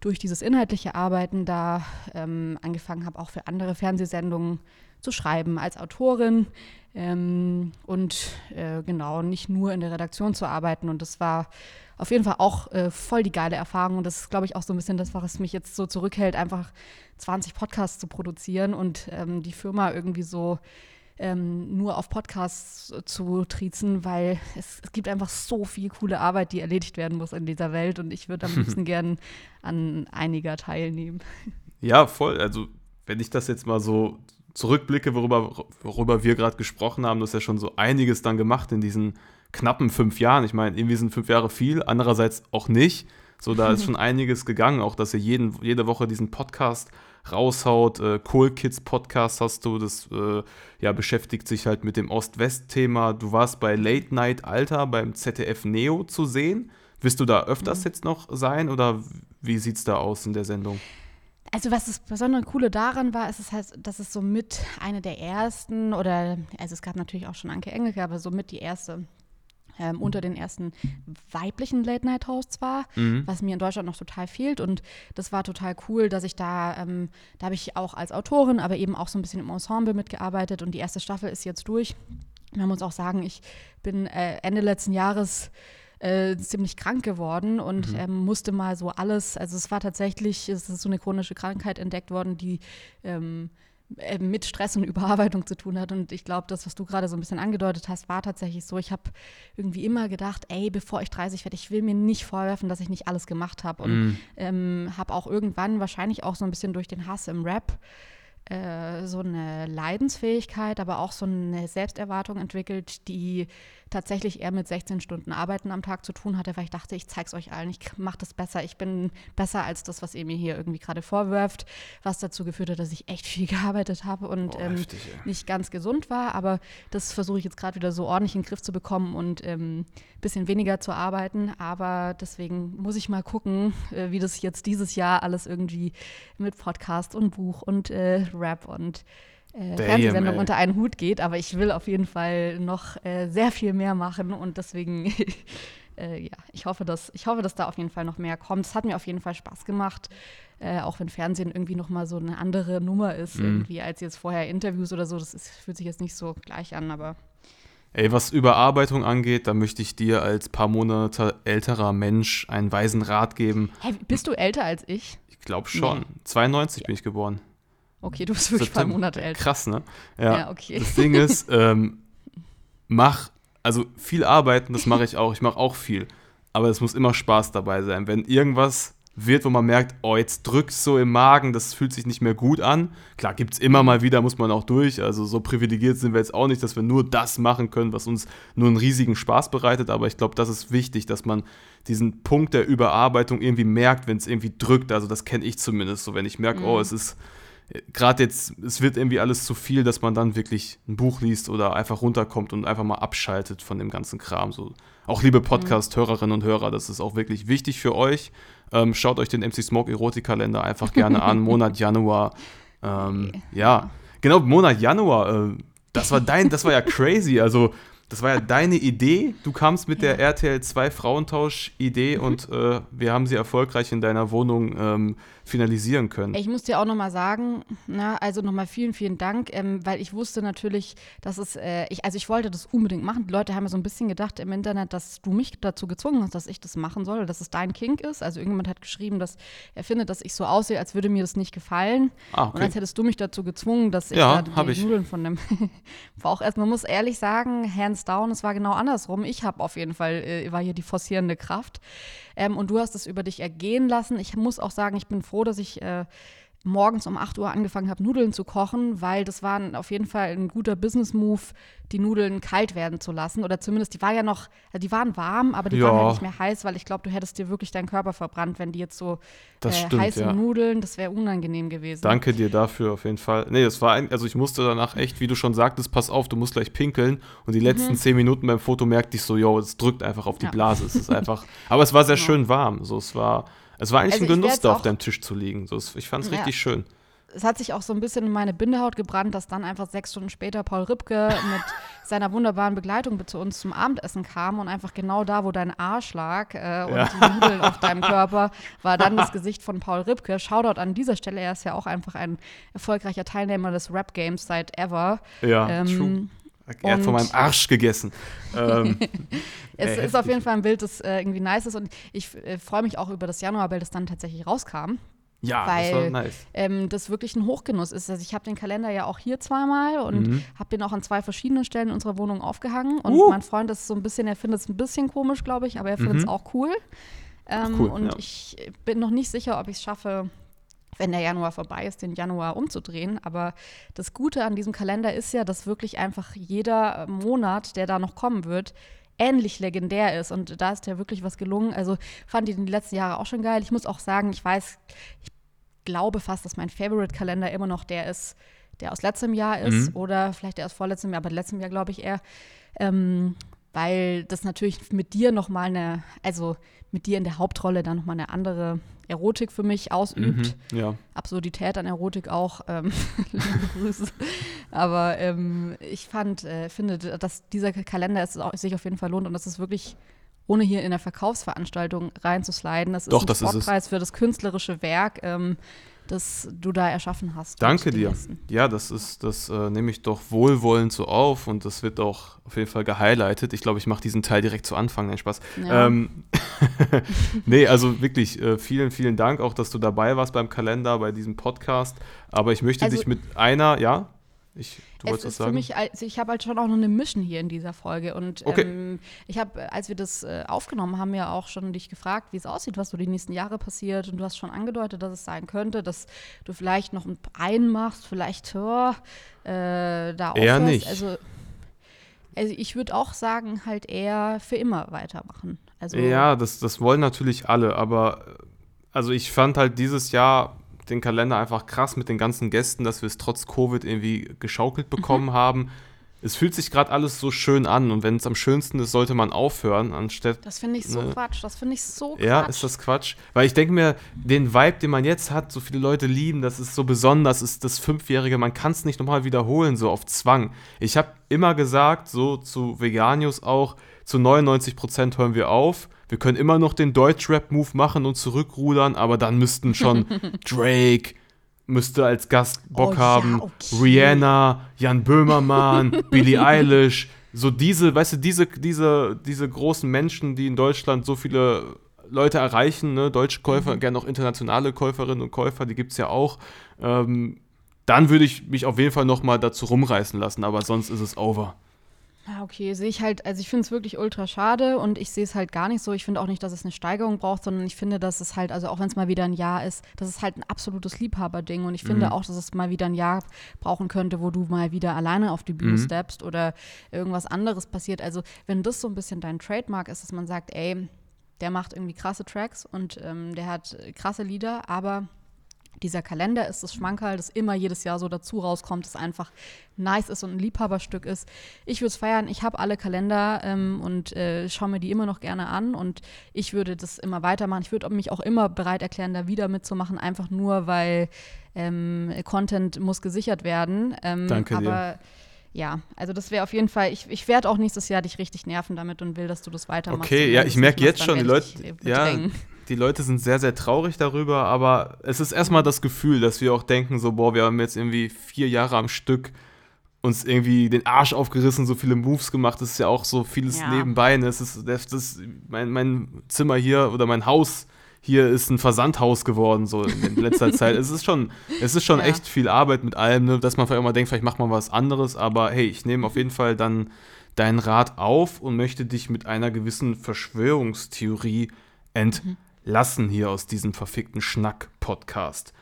durch dieses inhaltliche Arbeiten da ähm, angefangen habe, auch für andere Fernsehsendungen zu schreiben als Autorin ähm, und äh, genau nicht nur in der Redaktion zu arbeiten. Und das war auf jeden Fall auch äh, voll die geile Erfahrung. Und das ist, glaube ich, auch so ein bisschen das, was mich jetzt so zurückhält, einfach 20 Podcasts zu produzieren und ähm, die Firma irgendwie so ähm, nur auf Podcasts zu triezen, weil es, es gibt einfach so viel coole Arbeit, die erledigt werden muss in dieser Welt und ich würde am [LAUGHS] liebsten gern an einiger teilnehmen. Ja, voll. Also, wenn ich das jetzt mal so zurückblicke, worüber, worüber wir gerade gesprochen haben, das ist ja schon so einiges dann gemacht in diesen knappen fünf Jahren. Ich meine, irgendwie sind fünf Jahre viel, andererseits auch nicht. So, da ist [LAUGHS] schon einiges gegangen, auch dass ihr jeden, jede Woche diesen Podcast raushaut. Äh, Cool Kids Podcast hast du, das äh, ja, beschäftigt sich halt mit dem Ost-West-Thema. Du warst bei Late Night Alter beim ZDF Neo zu sehen. Wirst du da öfters jetzt noch sein oder wie sieht's da aus in der Sendung? Also was das besondere Coole daran war, ist es halt, dass es so mit eine der ersten oder, also es gab natürlich auch schon Anke Engelke, aber so mit die erste ähm, unter den ersten weiblichen Late-Night-Hosts war, was mir in Deutschland noch total fehlt. Und das war total cool, dass ich da, ähm, da habe ich auch als Autorin, aber eben auch so ein bisschen im Ensemble mitgearbeitet. Und die erste Staffel ist jetzt durch. Man muss auch sagen, ich bin äh, Ende letzten Jahres äh, ziemlich krank geworden und ähm, musste mal so alles, also es war tatsächlich, es ist so eine chronische Krankheit entdeckt worden, die ähm, äh, mit Stress und [LAUGHS] Überarbeitung zu tun hat. Und ich glaube, das, was du gerade so ein bisschen angedeutet hast, war tatsächlich so. Ich habe irgendwie immer gedacht, ey, bevor ich 30 werde, ich will mir nicht vorwerfen, dass ich nicht alles gemacht habe. Und ähm, habe auch irgendwann wahrscheinlich auch so ein bisschen durch den Hass im Rap äh, so eine Leidensfähigkeit, aber auch so eine Selbsterwartung entwickelt, die tatsächlich eher mit 16 Stunden Arbeiten am Tag zu tun hatte, weil ich dachte, ich zeig's euch allen, ich mache das besser, ich bin besser als das, was ihr mir hier irgendwie gerade vorwirft, was dazu geführt hat, dass ich echt viel [LAUGHS] gearbeitet habe und Boah, ähm, heftig, nicht ganz gesund war, aber das versuche ich jetzt gerade wieder so ordentlich in den Griff zu bekommen und ein ähm, bisschen weniger zu arbeiten. Aber deswegen muss ich mal gucken, äh, wie das jetzt dieses Jahr alles irgendwie mit Podcast und Buch und äh, Rap und äh, Fernsehsendung ey. unter einen Hut geht. Aber ich will auf jeden Fall noch äh, sehr viel mehr machen und deswegen [LAUGHS] äh, ja, ich hoffe, dass, ich hoffe, dass da auf jeden Fall noch mehr kommt. Es hat mir auf jeden Fall Spaß gemacht, äh, auch wenn Fernsehen irgendwie noch mal so eine andere Nummer ist, Mhm. irgendwie als jetzt vorher Interviews oder so. Das ist, fühlt sich jetzt nicht so gleich an, aber Ey, was Überarbeitung angeht, da möchte ich dir als paar Monate älterer Mensch einen weisen Rat geben. hey, bist du älter als ich? Ich glaube schon. 92 bin ich geboren. Okay, du bist wirklich ein paar September. Monate älter. Krass, ne? Ja. Ja, okay. Das Ding ist, [LAUGHS] ähm, mach, also viel arbeiten, das mache ich auch. Ich mache auch viel. Aber es muss immer Spaß dabei sein. Wenn irgendwas wird, wo man merkt, oh, jetzt drückt so im Magen, das fühlt sich nicht mehr gut an. Klar, gibt es immer mal wieder, muss man auch durch. Also so privilegiert sind wir jetzt auch nicht, dass wir nur das machen können, was uns nur einen riesigen Spaß bereitet. Aber ich glaube, das ist wichtig, dass man diesen Punkt der Überarbeitung irgendwie merkt, wenn es irgendwie drückt. Also das kenne ich zumindest so, wenn ich merke, oh, es ist gerade jetzt, es wird irgendwie alles zu viel, dass man dann wirklich ein Buch liest oder einfach runterkommt und einfach mal abschaltet von dem ganzen Kram. So. Auch liebe Podcast-Hörerinnen und Hörer, das ist auch wirklich wichtig für euch. Ähm, schaut euch den MC Smoke Erotikkalender einfach gerne an, [LAUGHS] Monat Januar. Ähm, ja, genau, Monat Januar. Äh, das war dein, das war ja crazy. Also, das war ja deine Idee. Du kamst mit der RTL 2 Frauentausch-Idee und äh, wir haben sie erfolgreich in deiner Wohnung ähm, finalisieren können. Ich muss dir auch nochmal sagen, na, also nochmal vielen, vielen Dank, ähm, weil ich wusste natürlich, dass es, äh, ich, also ich wollte das unbedingt machen. Die Leute haben ja so ein bisschen gedacht im Internet, dass du mich dazu gezwungen hast, dass ich das machen soll, dass es dein Kink ist. Also irgendjemand hat geschrieben, dass er findet, dass ich so aussehe, als würde mir das nicht gefallen. Ah, Und okay. als hättest du mich dazu gezwungen, dass ich Ja, da die ich. Nudeln von dem [LAUGHS] Bauch esse. Man muss ehrlich sagen, hands down, es war genau andersrum. Ich habe auf jeden Fall, äh, war hier die forcierende Kraft. Ähm, und du hast es über dich ergehen lassen. Ich muss auch sagen, ich bin froh, dass ich äh, morgens um 8 Uhr angefangen habe, Nudeln zu kochen, weil das war auf jeden Fall ein guter Business-Move, die Nudeln kalt werden zu lassen. Oder zumindest, die war ja noch, also die waren warm, aber die Ja. waren halt nicht mehr heiß, weil ich glaube, du hättest dir wirklich deinen Körper verbrannt, wenn die jetzt so äh, stimmt, heiße ja. Nudeln, das wäre unangenehm gewesen. Danke dir dafür auf jeden Fall. Nee, das war ein, also ich musste danach echt, wie du schon sagtest, pass auf, du musst gleich pinkeln. Und die letzten zehn Minuten beim Foto merkte ich so, yo, es drückt einfach auf die Ja. Blase. Es ist einfach, aber es war sehr [LAUGHS] schön warm. So, es war, es war eigentlich Also ein Genuss, da auf deinem Tisch zu liegen. So, ich fand es Ja. richtig schön. es hat sich auch so ein bisschen in meine Bindehaut gebrannt, dass dann einfach sechs Stunden später Paul Ripke mit [LAUGHS] seiner wunderbaren Begleitung zu uns zum Abendessen kam und einfach genau da, wo dein Arsch lag äh, und Ja. die Nudeln auf deinem [LAUGHS] Körper, war dann das Gesicht von Paul Ripke. Shoutout an dieser Stelle, er ist ja auch einfach ein erfolgreicher Teilnehmer des Rap-Games seit ever. Ja, Ähm, true. Er hat von meinem Arsch gegessen. ähm, [LAUGHS] Es Ey, ist auf heftig. jeden Fall ein Bild, das äh, irgendwie nice ist und ich äh, freue mich auch über das Januarbild, das dann tatsächlich rauskam. ja, das Weil- war nice. ähm, das wirklich ein Hochgenuss ist. Also ich habe den Kalender ja auch hier zweimal und Mhm. habe den auch an zwei verschiedenen Stellen in unserer Wohnung aufgehangen. Und Uh. mein Freund ist so ein bisschen, er findet es ein bisschen komisch, glaube ich, aber er findet es Mhm. auch cool. Ähm, cool, und ja. ich bin noch nicht sicher, ob ich es schaffe, wenn der Januar vorbei ist, den Januar umzudrehen. Aber das Gute an diesem Kalender ist ja, dass wirklich einfach jeder Monat, der da noch kommen wird, ähnlich legendär ist. Und da ist ja wirklich was gelungen. Also fand ich den die letzten Jahre auch schon geil. Ich muss auch sagen, ich weiß, ich glaube fast, dass mein Favorite-Kalender immer noch der ist, der aus letztem Jahr ist. Mhm. Oder vielleicht der aus vorletztem Jahr, aber letztem Jahr glaube ich eher. Ähm, weil das natürlich mit dir nochmal eine, also mit dir in der Hauptrolle dann nochmal eine andere Erotik für mich ausübt. Mhm, ja. Absurdität an Erotik auch. Ähm, [LAUGHS] Grüße. Aber ähm, ich fand, äh, finde, dass dieser Kalender es sich auf jeden Fall lohnt und das ist wirklich, ohne hier in der Verkaufsveranstaltung reinzusliden, das ist Doch, ein. Sportpreis für das künstlerische Werk, ähm, das du da erschaffen hast. Danke dir. Gästen. Ja, das ist, das äh, nehme ich doch wohlwollend so auf und das wird auch auf jeden Fall gehighlightet. Ich glaube, ich mache diesen Teil direkt zu Anfang. Nein, Spaß. Ja. Ähm, [LAUGHS] nee, also wirklich äh, vielen, vielen Dank auch, dass du dabei warst beim Kalender, bei diesem Podcast. Aber ich möchte Also- dich mit einer, ja, ich, du Es ist für sagen? mich, also ich habe halt schon auch noch eine Mission hier in dieser Folge. Und Okay. ähm, ich habe, als wir das äh, aufgenommen haben, ja auch schon dich gefragt, wie es aussieht, was so die nächsten Jahre passiert. Und du hast schon angedeutet, dass es sein könnte, dass du vielleicht noch einen machst, vielleicht oh, äh, da Eher aufhörst. nicht. Also, also ich würde auch sagen, halt eher für immer weitermachen. Also Ja, das, das wollen natürlich alle, aber äh, also ich fand halt dieses Jahr den Kalender einfach krass mit den ganzen Gästen, dass wir es trotz Covid irgendwie geschaukelt bekommen haben. Es fühlt sich gerade alles so schön an und wenn es am schönsten ist, sollte man aufhören, anstatt. Das finde ich so ne, Quatsch. Das finde ich so Quatsch. Ja, ist das Quatsch? Weil ich denke mir, den Vibe, den man jetzt hat, so viele Leute lieben, das ist so besonders, ist das Fünfjährige, man kann es nicht nochmal wiederholen, so auf Zwang. Ich habe immer gesagt, so zu Veganius auch, zu 99% hören wir auf. Wir können immer noch den Deutschrap-Move machen und zurückrudern, aber dann müssten schon [LAUGHS] Drake, müsste als Gast Bock Oh ja, haben, okay. Rihanna, Jan Böhmermann, [LAUGHS] Billie Eilish, so diese, weißt du, diese, diese, diese großen Menschen, die in Deutschland so viele Leute erreichen, ne, deutsche Käufer, Mhm. gerne auch internationale Käuferinnen und Käufer, die gibt es ja auch. Ähm, dann würde ich mich auf jeden Fall nochmal dazu rumreißen lassen, aber sonst ist es over. Ja, okay, sehe ich halt, also ich finde es wirklich ultra schade und ich sehe es halt gar nicht so. Ich finde auch nicht, dass es eine Steigerung braucht, sondern ich finde, dass es halt, also auch wenn es mal wieder ein Jahr ist, das ist halt ein absolutes Liebhaberding und ich finde auch, dass es mal wieder ein Jahr brauchen könnte, wo du mal wieder alleine auf die Bühne steppst oder irgendwas anderes passiert. Also wenn das so ein bisschen dein Trademark ist, dass man sagt, ey, der macht irgendwie krasse Tracks und ähm, der hat äh, krasse Lieder, aber dieser Kalender ist das Schmankerl, das immer jedes Jahr so dazu rauskommt, das einfach nice ist und ein Liebhaberstück ist. Ich würde es feiern, ich habe alle Kalender ähm, und äh, schaue mir die immer noch gerne an und ich würde das immer weitermachen. Ich würde mich auch immer bereit erklären, da wieder mitzumachen, einfach nur, weil ähm, Content muss gesichert werden. Ähm, Danke dir. aber ja, also das wäre auf jeden Fall, ich, ich werde auch nächstes Jahr dich richtig nerven damit und will, dass du das weitermachst. Okay, ja, ich merke jetzt schon, die Leute, dich ja. Die Leute sind sehr, sehr traurig darüber, aber es ist erstmal das Gefühl, dass wir auch denken, so, boah, wir haben jetzt irgendwie vier Jahre am Stück uns irgendwie den Arsch aufgerissen, so viele Moves gemacht, das ist ja auch so vieles Ja. nebenbei, ne? es ist, das ist mein, mein Zimmer hier oder mein Haus hier ist ein Versandhaus geworden, so in letzter Zeit. Es ist schon, es ist schon Ja. echt viel Arbeit mit allem, ne? dass man vielleicht mal denkt, vielleicht macht man was anderes, aber hey, ich nehme auf jeden Fall dann deinen Rat auf und möchte dich mit einer gewissen Verschwörungstheorie entlassen hier aus diesem verfickten Schnack-Podcast.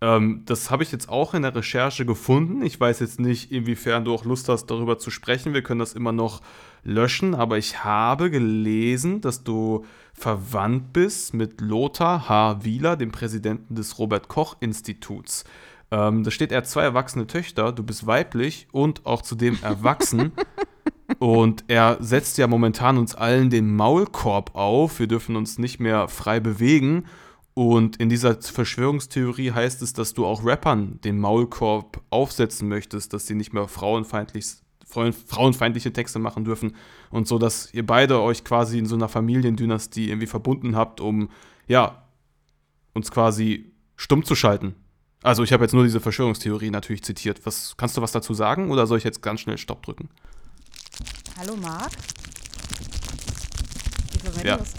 Ähm, das habe ich jetzt auch in der Recherche gefunden. Ich weiß jetzt nicht, inwiefern du auch Lust hast, darüber zu sprechen. Wir können das immer noch löschen, aber ich habe gelesen, dass du verwandt bist mit Lothar H. Wieler, dem Präsidenten des Robert-Koch-Instituts. Ähm, da steht, er hat zwei erwachsene Töchter, du bist weiblich und auch zudem erwachsen. [LAUGHS] Und er setzt ja momentan uns allen den Maulkorb auf. Wir dürfen uns nicht mehr frei bewegen. Und in dieser Verschwörungstheorie heißt es, dass du auch Rappern den Maulkorb aufsetzen möchtest, dass sie nicht mehr frauenfeindlich, frauen- frauenfeindliche Texte machen dürfen. Und so, dass ihr beide euch quasi in so einer Familiendynastie irgendwie verbunden habt, um, ja, uns quasi stumm zu schalten. Also ich habe jetzt nur diese Verschwörungstheorie natürlich zitiert. Was, kannst du was dazu sagen oder soll ich jetzt ganz schnell Stopp drücken? Hallo Marc. Wieso wenn Ja. das?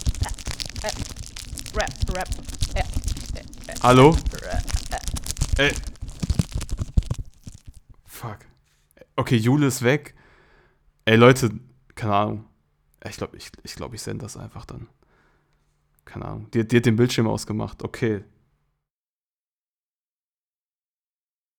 Äh, äh, rap, rap. Äh, Hallo? Ey. Fuck. Okay, Jule ist weg. Ey, Leute, keine Ahnung. Ich glaube, ich, ich, glaub, ich sende das einfach dann. Keine Ahnung. Die, die hat den Bildschirm ausgemacht. Okay.